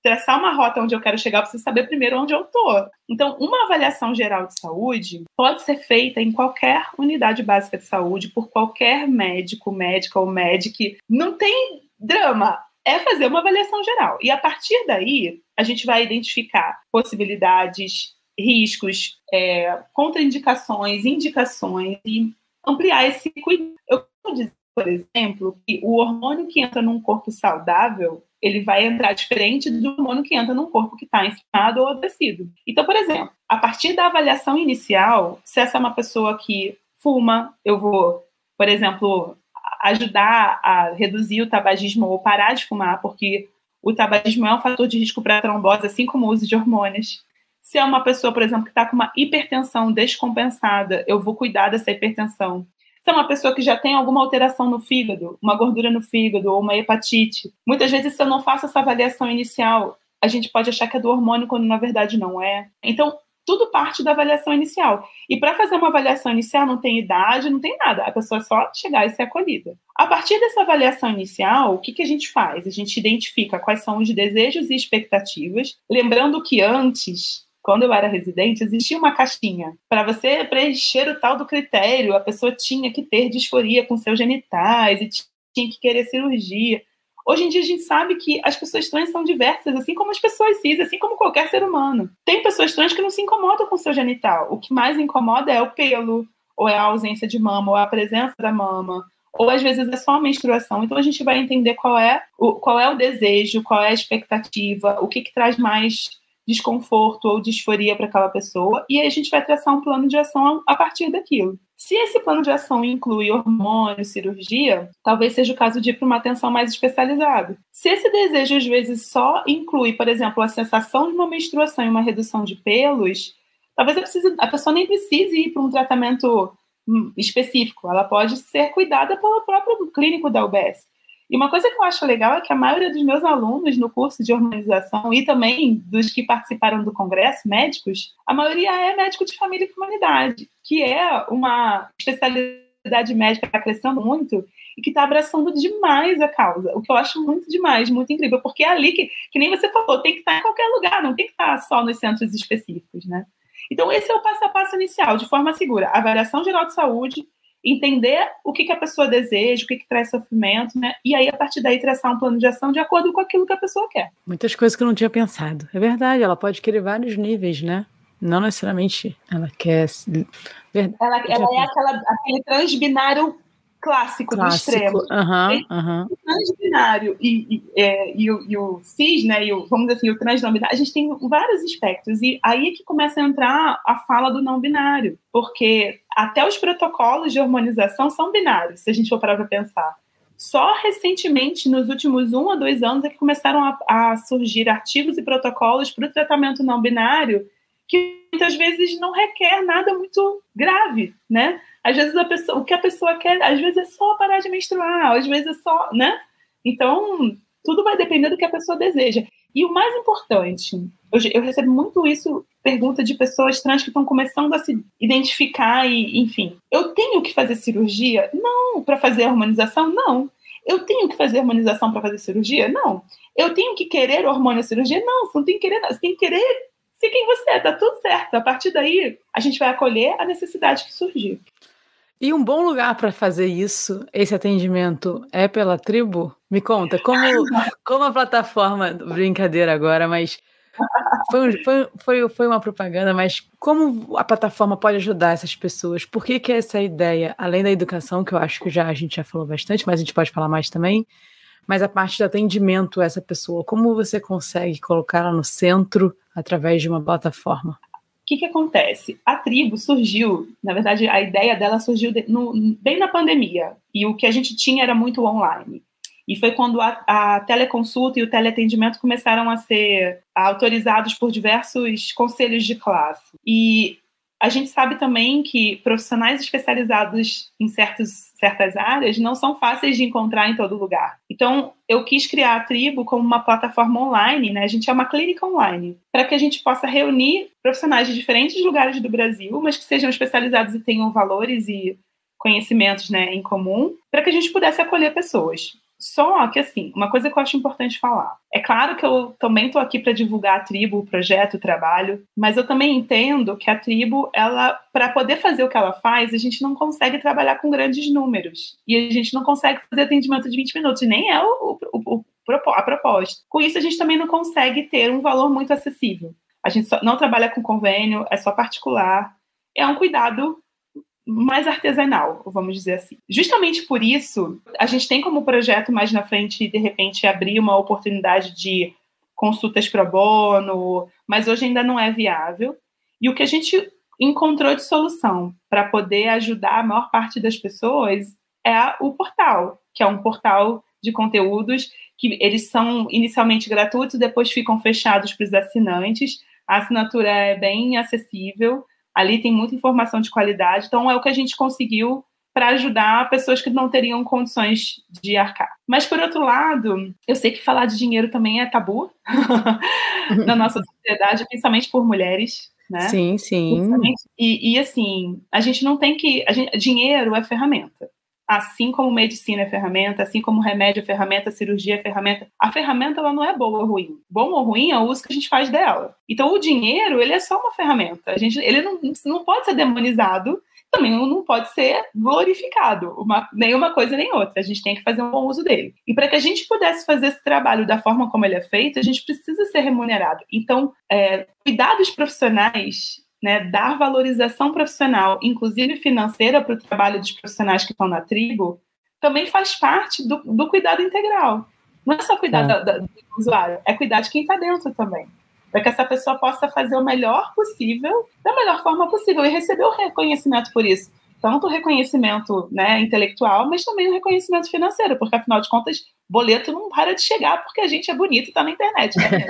traçar uma rota onde eu quero chegar, eu preciso saber primeiro onde eu estou. Então, uma avaliação geral de saúde pode ser feita em qualquer unidade básica de saúde, por qualquer médico, médica ou médica. Não tem drama. É fazer uma avaliação geral. E a partir daí, a gente vai identificar possibilidades, riscos, é, contraindicações, indicações e ampliar esse cuidado. Eu vou dizer, por exemplo, que o hormônio que entra num corpo saudável, ele vai entrar diferente do hormônio que entra num corpo que está inflamado ou adoecido. Então, por exemplo, a partir da avaliação inicial, se essa é uma pessoa que fuma, eu vou, por exemplo, ajudar a reduzir o tabagismo ou parar de fumar, porque o tabagismo é um fator de risco para trombose, assim como o uso de hormônios. Se é uma pessoa, por exemplo, que está com uma hipertensão descompensada, eu vou cuidar dessa hipertensão. É uma pessoa que já tem alguma alteração no fígado, uma gordura no fígado ou uma hepatite, muitas vezes, se eu não faço essa avaliação inicial, a gente pode achar que é do hormônio quando na verdade não é. Então, tudo parte da avaliação inicial. E para fazer uma avaliação inicial não tem idade, não tem nada. A pessoa é só chegar e ser acolhida. A partir dessa avaliação inicial, o que, que a gente faz? A gente identifica quais são os desejos e expectativas. Lembrando que antes quando eu era residente, existia uma caixinha. Para você preencher o tal do critério, a pessoa tinha que ter disforia com seus genitais e tinha que querer cirurgia. Hoje em dia a gente sabe que as pessoas trans são diversas, assim como as pessoas cis, assim como qualquer ser humano. Tem pessoas trans que não se incomodam com seu genital. O que mais incomoda é o pelo, ou é a ausência de mama, ou a presença da mama, ou às vezes é só a menstruação. Então a gente vai entender qual é o, qual é o desejo, qual é a expectativa, o que, que traz mais desconforto ou disforia para aquela pessoa, e aí a gente vai traçar um plano de ação a partir daquilo. Se esse plano de ação inclui hormônio, cirurgia, talvez seja o caso de ir para uma atenção mais especializada. Se esse desejo às vezes só inclui, por exemplo, a sensação de uma menstruação e uma redução de pelos, talvez a, precise, a pessoa nem precise ir para um tratamento hum, específico, ela pode ser cuidada pelo próprio clínico da UBS. E uma coisa que eu acho legal é que a maioria dos meus alunos no curso de hormonização e também dos que participaram do congresso, médicos, a maioria é médico de família e comunidade, que é uma especialidade médica que está crescendo muito e que está abraçando demais a causa, o que eu acho muito demais, muito incrível, porque é ali que, que nem você falou, tem que estar em qualquer lugar, não tem que estar só nos centros específicos, né? Então, esse é o passo a passo inicial, de forma segura. Avaliação geral de saúde, entender o que, que a pessoa deseja, o que, que traz sofrimento, né? E aí, a partir daí, traçar um plano de ação de acordo com aquilo que a pessoa quer. Muitas coisas que eu não tinha pensado. É verdade, ela pode querer vários níveis, né? Não necessariamente ela quer. Ela, ela é aquela, aquele transbinário clássico, clássico. do extremo. Uhum, uhum. O transbinário e, e, é, e, o, e, o, cis, né, e o, vamos dizer assim, o transnominário, a gente tem vários aspectos. E aí é que começa a entrar a fala do não binário, porque até os protocolos de hormonização são binários, se a gente for parar para pensar. Só recentemente, nos últimos um a dois anos, é que começaram a, a surgir artigos e protocolos para o tratamento não binário que muitas vezes não requer nada muito grave, né? Às vezes a pessoa, o que a pessoa quer, às vezes é só parar de menstruar, às vezes é só, né? Então, tudo vai depender do que a pessoa deseja. E o mais importante, eu, eu recebo muito isso, pergunta de pessoas trans que estão começando a se identificar e, enfim, eu tenho que fazer cirurgia? Não. Para fazer harmonização? Não. Eu tenho que fazer harmonização para fazer cirurgia? Não. Eu tenho que querer hormônio cirurgia? Não, você não tem que querer. Você tem que querer ser quem você é, tá tudo certo. A partir daí, a gente vai acolher a necessidade que surgir. E um bom lugar para fazer isso, esse atendimento, é pela tribo? Me conta, como, como a plataforma, brincadeira agora, mas foi, foi, foi, foi uma propaganda, mas como a plataforma pode ajudar essas pessoas? Por que, que essa ideia, além da educação, que eu acho que já a gente já falou bastante, mas a gente pode falar mais também, mas a parte de atendimento a essa pessoa, como você consegue colocá-la no centro através de uma plataforma? O que, que acontece? A tribo surgiu, na verdade, a ideia dela surgiu de, no, bem na pandemia, e o que a gente tinha era muito online. E foi quando a, a teleconsulta e o teleatendimento começaram a ser autorizados por diversos conselhos de classe. E a gente sabe também que profissionais especializados em certos, certas áreas não são fáceis de encontrar em todo lugar. Então, eu quis criar a Tribo como uma plataforma online, né? A gente é uma clínica online, para que a gente possa reunir profissionais de diferentes lugares do Brasil, mas que sejam especializados e tenham valores e conhecimentos né, em comum, para que a gente pudesse acolher pessoas. Só que, assim, uma coisa que eu acho importante falar. É claro que eu também estou aqui para divulgar a tribo, o projeto, o trabalho, mas eu também entendo que a tribo, ela, para poder fazer o que ela faz, a gente não consegue trabalhar com grandes números. E a gente não consegue fazer atendimento de 20 minutos, nem é o, o, o a proposta. Com isso, a gente também não consegue ter um valor muito acessível. A gente não trabalha com convênio, é só particular. É um cuidado mais artesanal, vamos dizer assim. Justamente por isso, a gente tem como projeto mais na frente, de repente, abrir uma oportunidade de consultas pro bono, mas hoje ainda não é viável. E o que a gente encontrou de solução para poder ajudar a maior parte das pessoas é o portal, que é um portal de conteúdos que eles são inicialmente gratuitos, depois ficam fechados para os assinantes. A assinatura é bem acessível, Ali tem muita informação de qualidade, então é o que a gente conseguiu para ajudar pessoas que não teriam condições de arcar. Mas, por outro lado, eu sei que falar de dinheiro também é tabu na nossa sociedade, principalmente por mulheres. Né? Sim, sim. E, e, assim, a gente não tem que. Gente, dinheiro é ferramenta assim como medicina é ferramenta, assim como remédio é ferramenta, cirurgia é ferramenta, a ferramenta ela não é boa ou ruim. Bom ou ruim é o uso que a gente faz dela. Então o dinheiro, ele é só uma ferramenta. A gente, ele não, não pode ser demonizado, também não pode ser glorificado, uma, nenhuma coisa nem outra. A gente tem que fazer um bom uso dele. E para que a gente pudesse fazer esse trabalho da forma como ele é feito, a gente precisa ser remunerado. Então, é, cuidados profissionais né, dar valorização profissional, inclusive financeira, para o trabalho dos profissionais que estão na tribo, também faz parte do, do cuidado integral. Não é só cuidar é. Da, da, do usuário, é cuidar de quem está dentro também. Para que essa pessoa possa fazer o melhor possível, da melhor forma possível, e receber o reconhecimento por isso. Tanto o reconhecimento né, intelectual, mas também o reconhecimento financeiro, porque afinal de contas, boleto não para de chegar porque a gente é bonito e está na internet. Né?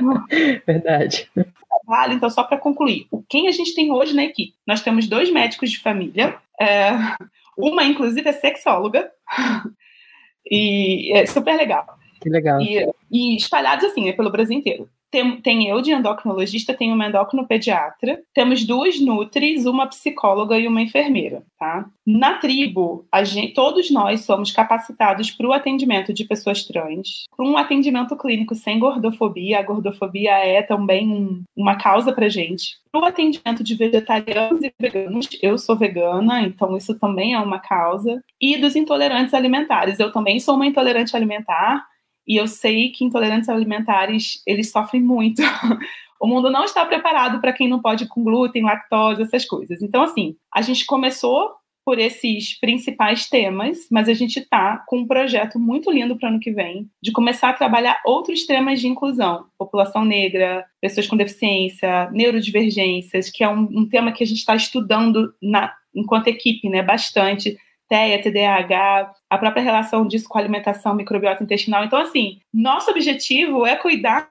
Verdade trabalho, então, só para concluir, quem a gente tem hoje na equipe? Nós temos dois médicos de família, é, uma, inclusive, é sexóloga, e é super legal. Que legal. E, e espalhados assim, né, pelo Brasil inteiro. Tem, tem eu de endocrinologista, tem uma endocrinopediatra, temos duas nutris, uma psicóloga e uma enfermeira, tá? Na tribo, gente, todos nós somos capacitados para o atendimento de pessoas trans, para um atendimento clínico sem gordofobia. A gordofobia é também um, uma causa para gente. Para o atendimento de vegetarianos e veganos, eu sou vegana, então isso também é uma causa. E dos intolerantes alimentares, eu também sou uma intolerante alimentar e eu sei que intolerantes alimentares, eles sofrem muito. o mundo não está preparado para quem não pode com glúten, lactose, essas coisas. Então, assim, a gente começou por esses principais temas, mas a gente está com um projeto muito lindo para o ano que vem, de começar a trabalhar outros temas de inclusão, população negra, pessoas com deficiência, neurodivergências, que é um, um tema que a gente está estudando na, enquanto equipe, né, bastante, TEA, TDAH, a própria relação disso com a alimentação, microbiota intestinal. Então, assim, nosso objetivo é cuidar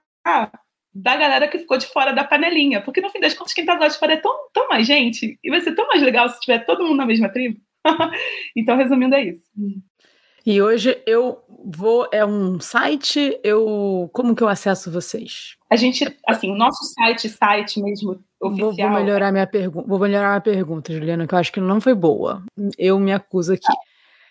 da galera que ficou de fora da panelinha, porque no fim das contas, quem tá lá de fora é tão, tão mais gente, e vai ser tão mais legal se tiver todo mundo na mesma tribo. então, resumindo, é isso. E hoje eu vou, é um site, eu, como que eu acesso vocês? A gente, assim, o nosso site, site mesmo, oficial. Vou, vou melhorar minha pergunta, vou melhorar minha pergunta, Juliana, que eu acho que não foi boa. Eu me acuso aqui.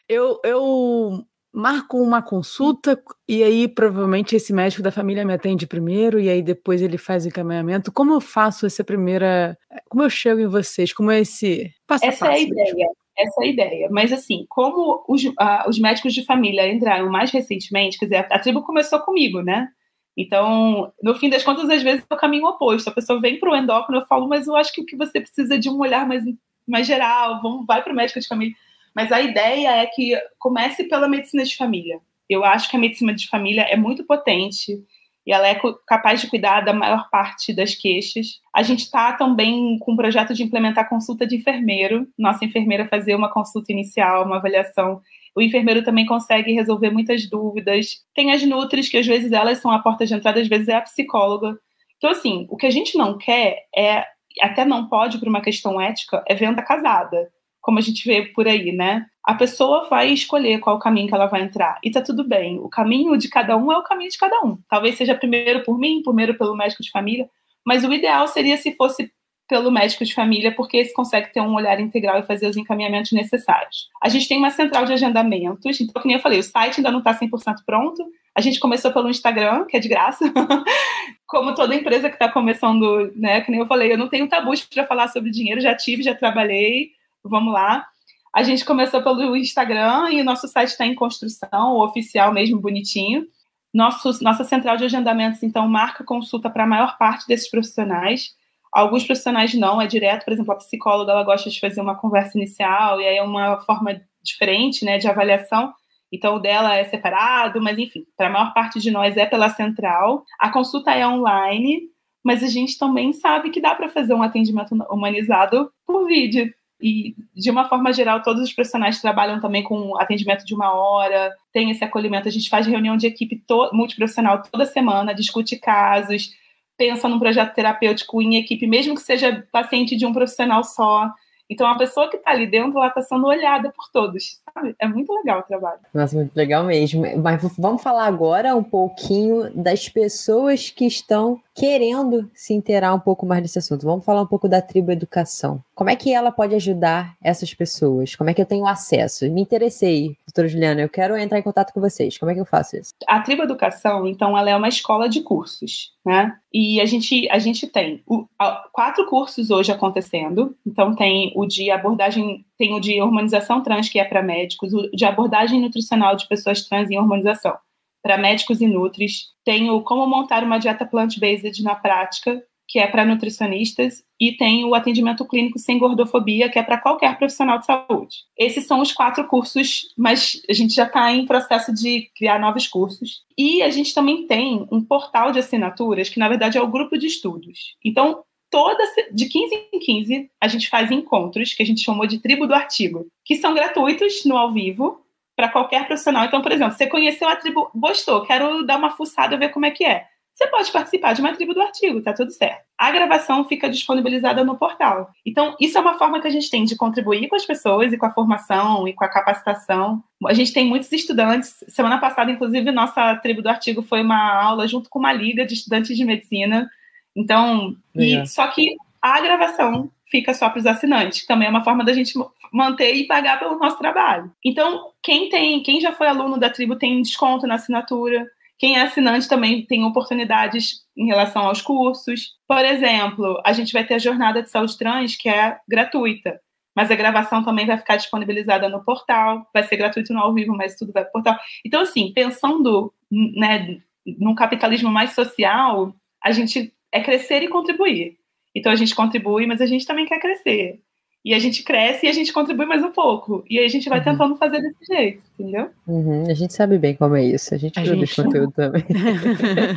Eu, eu marco uma consulta e aí provavelmente esse médico da família me atende primeiro e aí depois ele faz o encaminhamento. Como eu faço essa primeira, como eu chego em vocês? Como é esse passo Essa é a ideia. Mesmo? essa é a ideia. Mas, assim, como os, uh, os médicos de família entraram mais recentemente, quer dizer, a, a, tribo começou comigo, né? Então, no fim das contas, às vezes é o caminho oposto. A pessoa vem para o endócrino, eu falo, mas eu acho que o que você precisa é de um olhar mais, mais geral, vamos, vai para o médico de família. Mas a ideia é que comece pela medicina de família. Eu acho que a medicina de família é muito potente e ela é capaz de cuidar da maior parte das queixas. A gente está também com um projeto de implementar consulta de enfermeiro, nossa enfermeira fazer uma consulta inicial, uma avaliação. O enfermeiro também consegue resolver muitas dúvidas. Tem as nutris, que às vezes elas são a porta de entrada, às vezes é a psicóloga. Então, assim, o que a gente não quer é até não pode por uma questão ética, é venda casada, como a gente vê por aí, né? A pessoa vai escolher qual caminho que ela vai entrar. E tá tudo bem. O caminho de cada um é o caminho de cada um. Talvez seja primeiro por mim, primeiro pelo médico de família, mas o ideal seria se fosse pelo médico de família, porque esse consegue ter um olhar integral e fazer os encaminhamentos necessários. A gente tem uma central de agendamentos, então, como eu falei, o site ainda não está 100% pronto. A gente começou pelo Instagram, que é de graça, como toda empresa que está começando, né? Que nem eu falei, eu não tenho tabus para falar sobre dinheiro, já tive, já trabalhei, vamos lá. A gente começou pelo Instagram e o nosso site está em construção, oficial mesmo, bonitinho. Nosso, nossa central de agendamentos, então, marca consulta para a maior parte desses profissionais. Alguns profissionais não, é direto, por exemplo, a psicóloga ela gosta de fazer uma conversa inicial e aí é uma forma diferente, né, de avaliação. Então o dela é separado, mas enfim, para a maior parte de nós é pela central. A consulta é online, mas a gente também sabe que dá para fazer um atendimento humanizado por vídeo. E, de uma forma geral, todos os profissionais trabalham também com atendimento de uma hora, tem esse acolhimento. A gente faz reunião de equipe multiprofissional toda semana, discute casos, pensa num projeto terapêutico em equipe, mesmo que seja paciente de um profissional só. Então, a pessoa que está ali dentro, ela está sendo olhada por todos, sabe? É muito legal o trabalho. Nossa, muito legal mesmo. Mas vamos falar agora um pouquinho das pessoas que estão querendo se inteirar um pouco mais desse assunto. Vamos falar um pouco da tribo educação. Como é que ela pode ajudar essas pessoas? Como é que eu tenho acesso? Me interessei, doutora Juliana, eu quero entrar em contato com vocês. Como é que eu faço isso? A tribo educação, então, ela é uma escola de cursos, né? E a gente, a gente tem o, a, quatro cursos hoje acontecendo. Então, tem o de abordagem, tem o de hormonização trans, que é para médicos, o de abordagem nutricional de pessoas trans em hormonização para médicos e nutris. Tenho como montar uma dieta plant-based na prática, que é para nutricionistas, e tem o atendimento clínico sem gordofobia, que é para qualquer profissional de saúde. Esses são os quatro cursos, mas a gente já está em processo de criar novos cursos. E a gente também tem um portal de assinaturas, que na verdade é o grupo de estudos. Então, toda de 15 em 15, a gente faz encontros, que a gente chamou de tribo do artigo, que são gratuitos no ao vivo, para qualquer profissional. Então, por exemplo, você conheceu a tribo, gostou, quero dar uma fuçada, ver como é que é. Você pode participar de uma tribo do artigo, tá tudo certo. A gravação fica disponibilizada no portal. Então, isso é uma forma que a gente tem de contribuir com as pessoas e com a formação e com a capacitação. A gente tem muitos estudantes. Semana passada, inclusive, nossa tribo do artigo foi uma aula junto com uma liga de estudantes de medicina. Então, e, só que a gravação fica só para os assinantes, que também é uma forma da gente manter e pagar pelo nosso trabalho. Então, quem tem, quem já foi aluno da tribo tem desconto na assinatura. Quem é assinante também tem oportunidades em relação aos cursos. Por exemplo, a gente vai ter a jornada de saúde trans, que é gratuita, mas a gravação também vai ficar disponibilizada no portal. Vai ser gratuito no ao vivo, mas tudo vai para o portal. Então, assim, pensando né, num capitalismo mais social, a gente é crescer e contribuir. Então a gente contribui, mas a gente também quer crescer. E a gente cresce e a gente contribui mais um pouco. E aí a gente vai uhum. tentando fazer desse jeito, entendeu? Uhum, a gente sabe bem como é isso. A gente a produz gente... conteúdo também.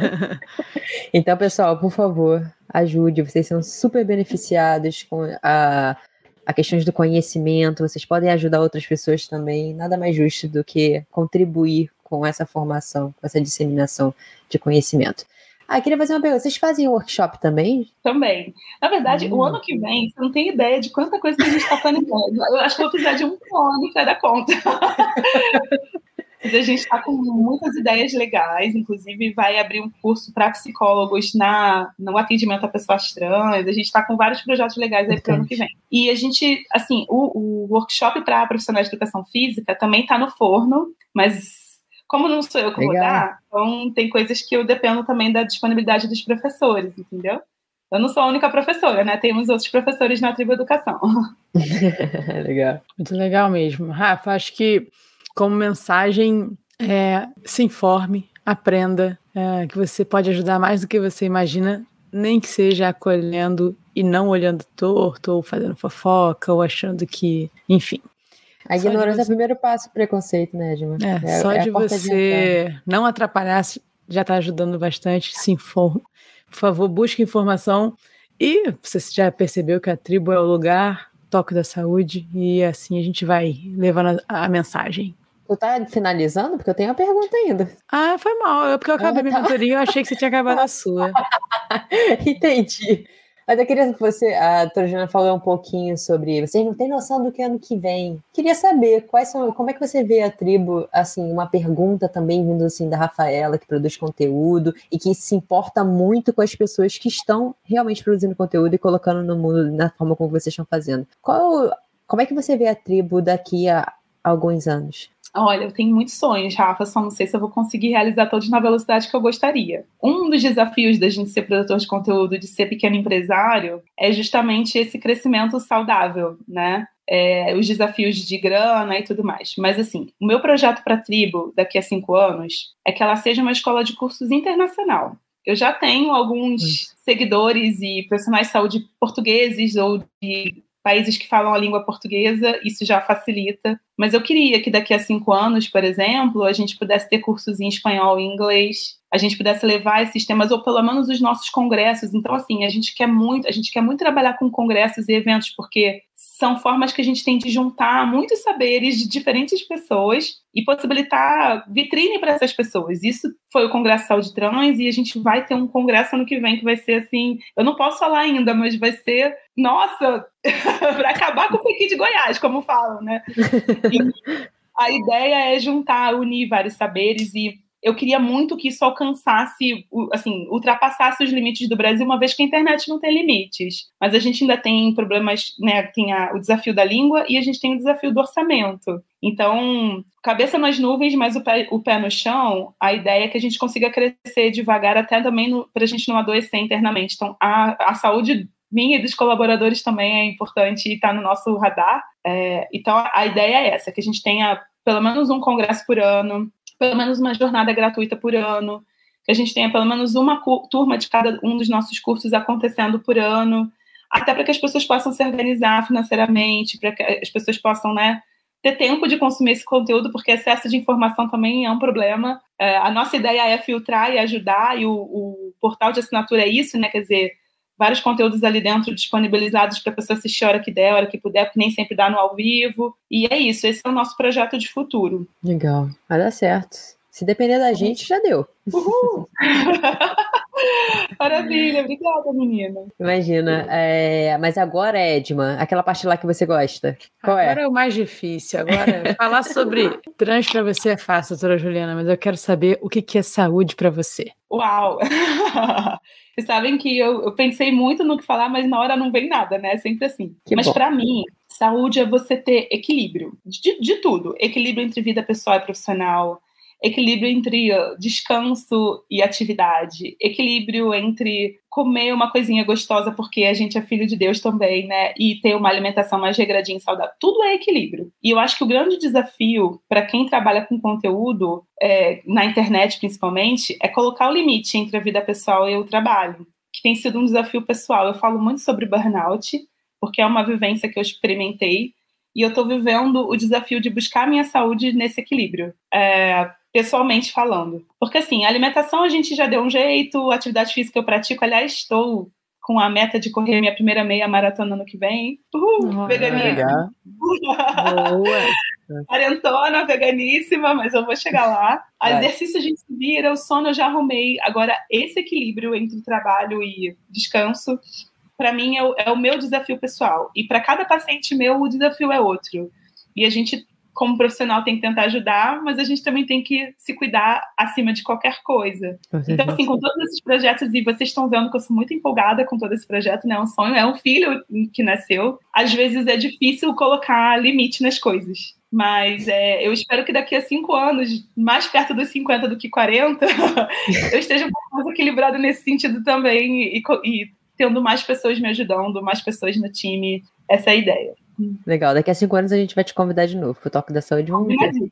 então, pessoal, por favor, ajude. Vocês são super beneficiados com a, a questões do conhecimento. Vocês podem ajudar outras pessoas também. Nada mais justo do que contribuir com essa formação, com essa disseminação de conhecimento. Ah, queria fazer uma pergunta. Vocês fazem workshop também? Também. Na verdade, hum. o ano que vem, você não tem ideia de quanta coisa que a gente está planejando. Eu acho que vou precisar de um ano para dar conta. Mas a gente está com muitas ideias legais, inclusive vai abrir um curso para psicólogos na, no atendimento a pessoas trans. A gente está com vários projetos legais aí para o ano que vem. E a gente, assim, o, o workshop para profissionais de educação física também está no forno, mas como não sou eu que Legal. vou dar, então tem coisas que eu dependo também da disponibilidade dos professores, entendeu? Eu não sou a única professora, né? Temos outros professores na Tribo Educação. legal. Muito legal mesmo. Rafa, acho que como mensagem, é, se informe, aprenda, é, que você pode ajudar mais do que você imagina, nem que seja acolhendo e não olhando torto, ou fazendo fofoca, ou achando que, enfim, a ignorância você... é o primeiro passo do preconceito, né, Edma? É, é, só é de você de não atrapalhar já está ajudando bastante. Se informe. Por favor, busque informação. E você já percebeu que a tribo é o lugar, toque da saúde, e assim a gente vai levando a, a mensagem. Tu tá finalizando? Porque eu tenho uma pergunta ainda. Ah, foi mal. Eu, porque eu acabei ah, tá. minha mentoria e eu achei que você tinha acabado a sua. Entendi. Mas eu queria que você, a Trojana falou um pouquinho sobre, vocês não têm noção do que é ano que vem. Queria saber quais são, como é que você vê a tribo, assim, uma pergunta também vindo assim da Rafaela, que produz conteúdo e que se importa muito com as pessoas que estão realmente produzindo conteúdo e colocando no mundo na forma como vocês estão fazendo. Qual, como é que você vê a tribo daqui a alguns anos? Olha, eu tenho muitos sonhos, Rafa, só não sei se eu vou conseguir realizar todos na velocidade que eu gostaria. Um dos desafios da gente ser produtor de conteúdo, de ser pequeno empresário, é justamente esse crescimento saudável, né? É, os desafios de grana e tudo mais. Mas, assim, o meu projeto para a tribo daqui a cinco anos é que ela seja uma escola de cursos internacional. Eu já tenho alguns hum. seguidores e profissionais de saúde portugueses ou de países que falam a língua portuguesa, isso já facilita. Mas eu queria que daqui a cinco anos, por exemplo, a gente pudesse ter cursos em espanhol e inglês, a gente pudesse levar esses temas, ou pelo menos os nossos congressos. Então, assim, a gente quer muito, a gente quer muito trabalhar com congressos e eventos, porque são formas que a gente tem de juntar muitos saberes de diferentes pessoas e possibilitar vitrine para essas pessoas. Isso foi o Congresso Saúde Trans e a gente vai ter um congresso ano que vem que vai ser assim, eu não posso falar ainda, mas vai ser, nossa, para acabar com o Pequi de Goiás, como falam, né? A ideia é juntar, unir vários saberes e eu queria muito que isso alcançasse, assim, ultrapassasse os limites do Brasil, uma vez que a internet não tem limites. Mas a gente ainda tem problemas, né? Tem a, o desafio da língua e a gente tem o desafio do orçamento. Então, cabeça nas nuvens, mas o pé, o pé no chão, a ideia é que a gente consiga crescer devagar até também para a gente não adoecer internamente. Então, a, a saúde minha e dos colaboradores também é importante e está no nosso radar. É, então, a ideia é essa, que a gente tenha pelo menos um congresso por ano, pelo menos uma jornada gratuita por ano, que a gente tenha pelo menos uma turma de cada um dos nossos cursos acontecendo por ano, até para que as pessoas possam se organizar financeiramente, para que as pessoas possam, né, ter tempo de consumir esse conteúdo, porque excesso de informação também é um problema. É, a nossa ideia é filtrar e ajudar, e o, o, portal de assinatura é isso, né? Quer dizer, vários conteúdos ali dentro disponibilizados para a pessoa assistir a hora que der, a hora que puder, porque nem sempre dá no ao vivo. E é isso, esse é o nosso projeto de futuro. Legal, vai dar certo. Se depender da gente, já deu. Uhul! Maravilha, obrigada, menina. Imagina. É, mas agora, Edma, aquela parte lá que você gosta. Qual agora é? é o mais difícil. Agora, falar sobre trans para você é fácil, doutora Juliana, mas eu quero saber o que, que é saúde para você. Uau! Vocês sabem que eu, eu, pensei muito no que falar, mas na hora não vem nada, né? É sempre assim. Que mas para mim, saúde é você ter equilíbrio de, de tudo: equilíbrio entre vida pessoal e profissional, equilíbrio entre descanso e atividade, equilíbrio entre comer uma coisinha gostosa porque a gente é filho de Deus também, né? E ter uma alimentação mais regradinha e saudável. Tudo é equilíbrio. E eu acho que o grande desafio para quem trabalha com conteúdo, é, na internet principalmente, é colocar o limite entre a vida pessoal e o trabalho, que tem sido um desafio pessoal. Eu falo muito sobre burnout, porque é uma vivência que eu experimentei. E eu estou vivendo o desafio de buscar a minha saúde nesse equilíbrio. É, pessoalmente falando. Porque assim, a alimentação a gente já deu um jeito, atividade física eu pratico, aliás, estou com a meta de correr minha primeira meia maratona no que vem. Uhul, oh, veganismo. Boa. Quarentona, veganíssima, mas eu vou chegar lá. Vai. Exercício a gente se vira, o sono eu já arrumei. Agora, esse equilíbrio entre trabalho e descanso, para mim, é o, é o meu desafio pessoal. E para cada paciente meu, o desafio é outro. E a gente como profissional tem que tentar ajudar, mas a gente também tem que se cuidar acima de qualquer coisa. Então, assim, com todos esses projetos, e vocês estão vendo que eu sou muito empolgada com todo esse projeto, né? É um sonho, é um filho que nasceu. Às vezes é difícil colocar limite nas coisas. Mas é, eu espero que daqui a cinco anos, mais perto dos 50 do que 40, eu esteja um pouco mais equilibrado nesse sentido também e, e tendo mais pessoas me ajudando, mais pessoas no time. Essa é a ideia. Legal, daqui a cinco anos a gente vai te convidar de novo pro Toque da Saúde. Vamos ver.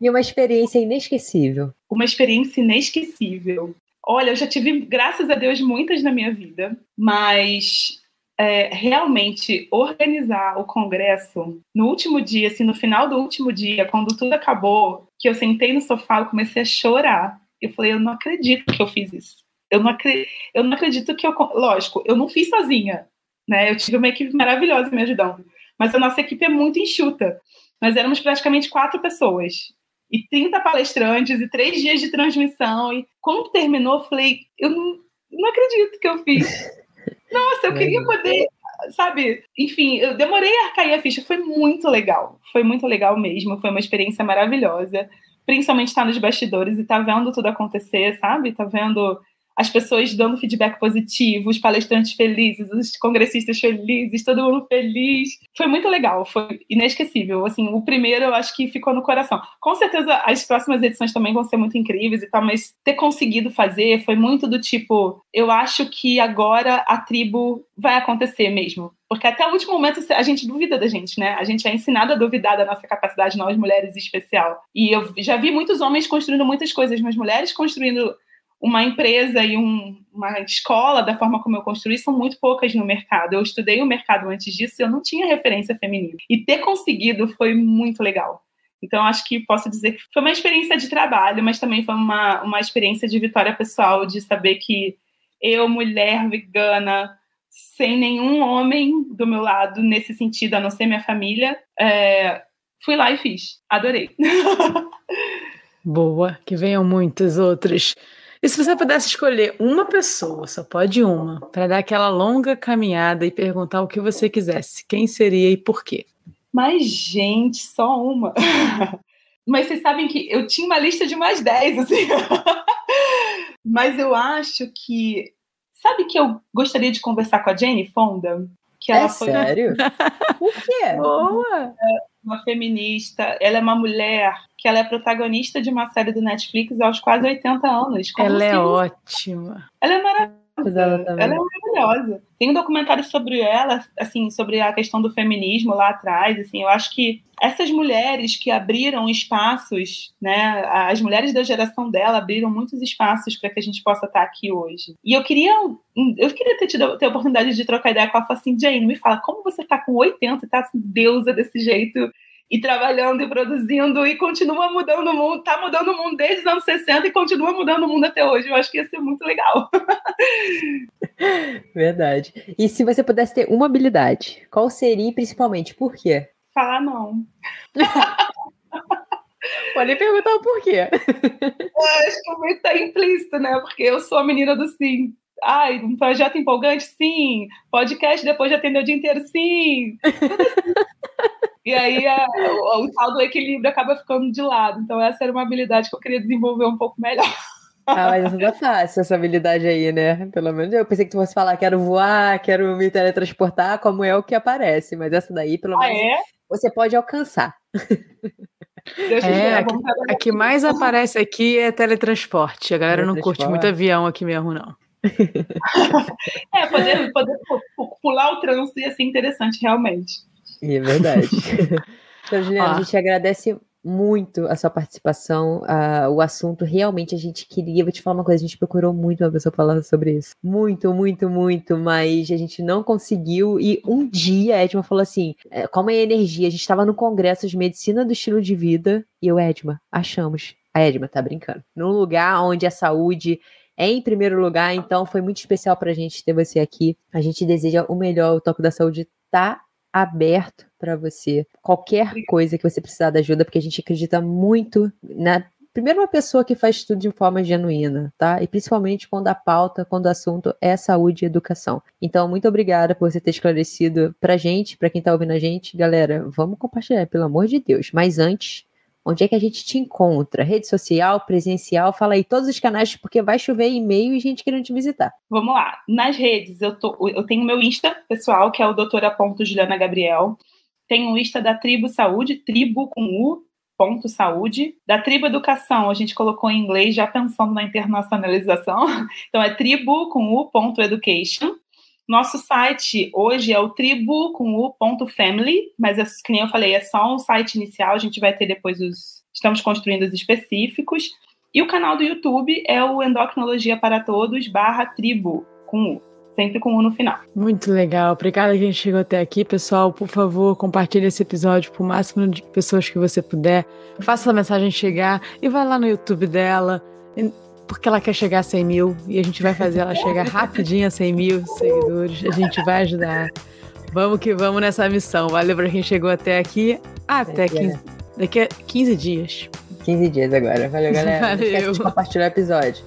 e uma experiência inesquecível. Uma experiência inesquecível. Olha, eu já tive, graças a Deus, muitas na minha vida, mas é, realmente organizar o congresso no último dia, assim, no final do último dia, quando tudo acabou, que eu sentei no sofá e comecei a chorar. Eu falei, eu não acredito que eu fiz isso. Eu não, acredito, eu não acredito que eu. Lógico, eu não fiz sozinha. Né? Eu tive uma equipe maravilhosa me ajudando, mas a nossa equipe é muito enxuta. Nós éramos praticamente quatro pessoas e 30 palestrantes e três dias de transmissão. E quando terminou, eu falei, eu não, não acredito que eu fiz. Nossa, eu queria poder, sabe? Enfim, eu demorei a cair a ficha. Foi muito legal. Foi muito legal mesmo. Foi uma experiência maravilhosa. Principalmente estar nos bastidores e estar tá vendo tudo acontecer, sabe? Tá vendo as pessoas dando feedback positivo, os palestrantes felizes, os congressistas felizes, todo mundo feliz. Foi muito legal, foi inesquecível. Assim, o primeiro eu acho que ficou no coração. Com certeza as próximas edições também vão ser muito incríveis e tal, mas ter conseguido fazer foi muito do tipo, eu acho que agora a tribo vai acontecer mesmo. Porque até o último momento a gente duvida da gente, né? A gente é ensinado a duvidar da nossa capacidade, nós mulheres em especial. E eu já vi muitos homens construindo muitas coisas, mas mulheres construindo uma empresa e um, uma escola, da forma como eu construí, são muito poucas no mercado. Eu estudei o mercado antes disso e eu não tinha referência feminina. E ter conseguido foi muito legal. Então, acho que posso dizer que foi uma experiência de trabalho, mas também foi uma, uma experiência de vitória pessoal, de saber que eu, mulher vegana, sem nenhum homem do meu lado, nesse sentido, a não ser minha família, é, fui lá e fiz. Adorei. Boa, que venham muitas outras. E se você pudesse escolher uma pessoa, só pode uma, para dar aquela longa caminhada e perguntar o que você quisesse, quem seria e por quê? Mas, gente, só uma. Mas vocês sabem que eu tinha uma lista de mais 10, assim. Mas eu acho que. Sabe que eu gostaria de conversar com a Jane Fonda? Que ela é foi... sério? Por quê? Boa! Uma feminista. Ela é uma mulher que ela é protagonista de uma série do Netflix aos quase 80 anos. ela é ótima. Ela é maravilhosa. Ela, ela é maravilhosa. Tem um documentário sobre ela, assim, sobre a questão do feminismo lá atrás. Assim, eu acho que essas mulheres que abriram espaços, né, as mulheres da geração dela abriram muitos espaços para que a gente possa estar aqui hoje. E eu queria, eu queria ter tido ter a oportunidade de trocar ideia com ela, falar assim, Jane, me fala, como você está com 80 e está assim, deusa desse jeito? E trabalhando e produzindo e continua mudando o mundo, tá mudando o mundo desde os anos 60 e continua mudando o mundo até hoje. Eu acho que ia ser muito legal. Verdade. E se você pudesse ter uma habilidade, qual seria e principalmente por quê? Falar não. Pode perguntar o porquê. Eu acho que muito tá implícito, né? Porque eu sou a menina do sim. Ai, um projeto empolgante? Sim. Podcast depois de atender o dia inteiro? Sim. E aí a, o, o tal do equilíbrio acaba ficando de lado. Então, essa era uma habilidade que eu queria desenvolver um pouco melhor. Ah, mas não é fácil essa habilidade aí, né? Pelo menos eu pensei que tu fosse falar quero voar, quero me teletransportar, como é o que aparece, mas essa daí, pelo menos, ah, é? você pode alcançar. É, a, a, que mais aparece aqui é teletransporte. A galera não curte muito avião aqui mesmo, não. é, poder, poder pular o trânsito ia ser interessante, realmente. É verdade. então, Juliana, ah. a gente agradece muito a sua participação. Uh, o assunto realmente a gente queria. Vou te falar uma coisa: a gente procurou muito uma pessoa falando sobre isso. Muito, muito, muito, mas a gente não conseguiu. E um dia a Edma falou assim: como é a energia? A gente estava no congresso de medicina do estilo de vida. E eu, Edma, achamos. A Edma tá brincando. Num lugar onde a saúde é em primeiro lugar, então foi muito especial para a gente ter você aqui. A gente deseja o melhor, o Toque da Saúde tá aberto para você. Qualquer coisa que você precisar de ajuda, porque a gente acredita muito na primeiro uma pessoa que faz tudo de forma genuína, tá? E principalmente quando a pauta, quando o assunto é saúde e educação. Então, muito obrigada por você ter esclarecido pra gente, para quem tá ouvindo a gente. Galera, vamos compartilhar, pelo amor de Deus. Mas antes, Onde é que a gente te encontra? Rede social, presencial? Fala aí todos os canais, porque vai chover e-mail e gente querendo te visitar. Vamos lá. Nas redes, eu, tô, eu tenho meu Insta pessoal, que é o doutora.juliana Gabriel. Tem o Insta da Tribo Saúde, tribo com U, ponto saúde. Da Tribo Educação, a gente colocou em inglês, já pensando na internacionalização. Então, é tribo com U, ponto education. Nosso site hoje é o tribu com o ponto family, mas é, que nem eu falei, é só um site inicial, a gente vai ter depois os. Estamos construindo os específicos. E o canal do YouTube é o Endocrinologia para Todos barra tribo com U. Sempre com U no final. Muito legal. Obrigada que a gente chegou até aqui, pessoal. Por favor, compartilhe esse episódio para o máximo de pessoas que você puder. Faça a mensagem chegar e vai lá no YouTube dela porque ela quer chegar a 100 mil e a gente vai fazer ela chegar rapidinho a 100 mil seguidores. A gente vai ajudar. Vamos que vamos nessa missão. Valeu para quem chegou até aqui. Até 15, é. daqui a 15 dias. 15 dias agora. Valeu, galera. Valeu. Não esquece de compartilhar o episódio.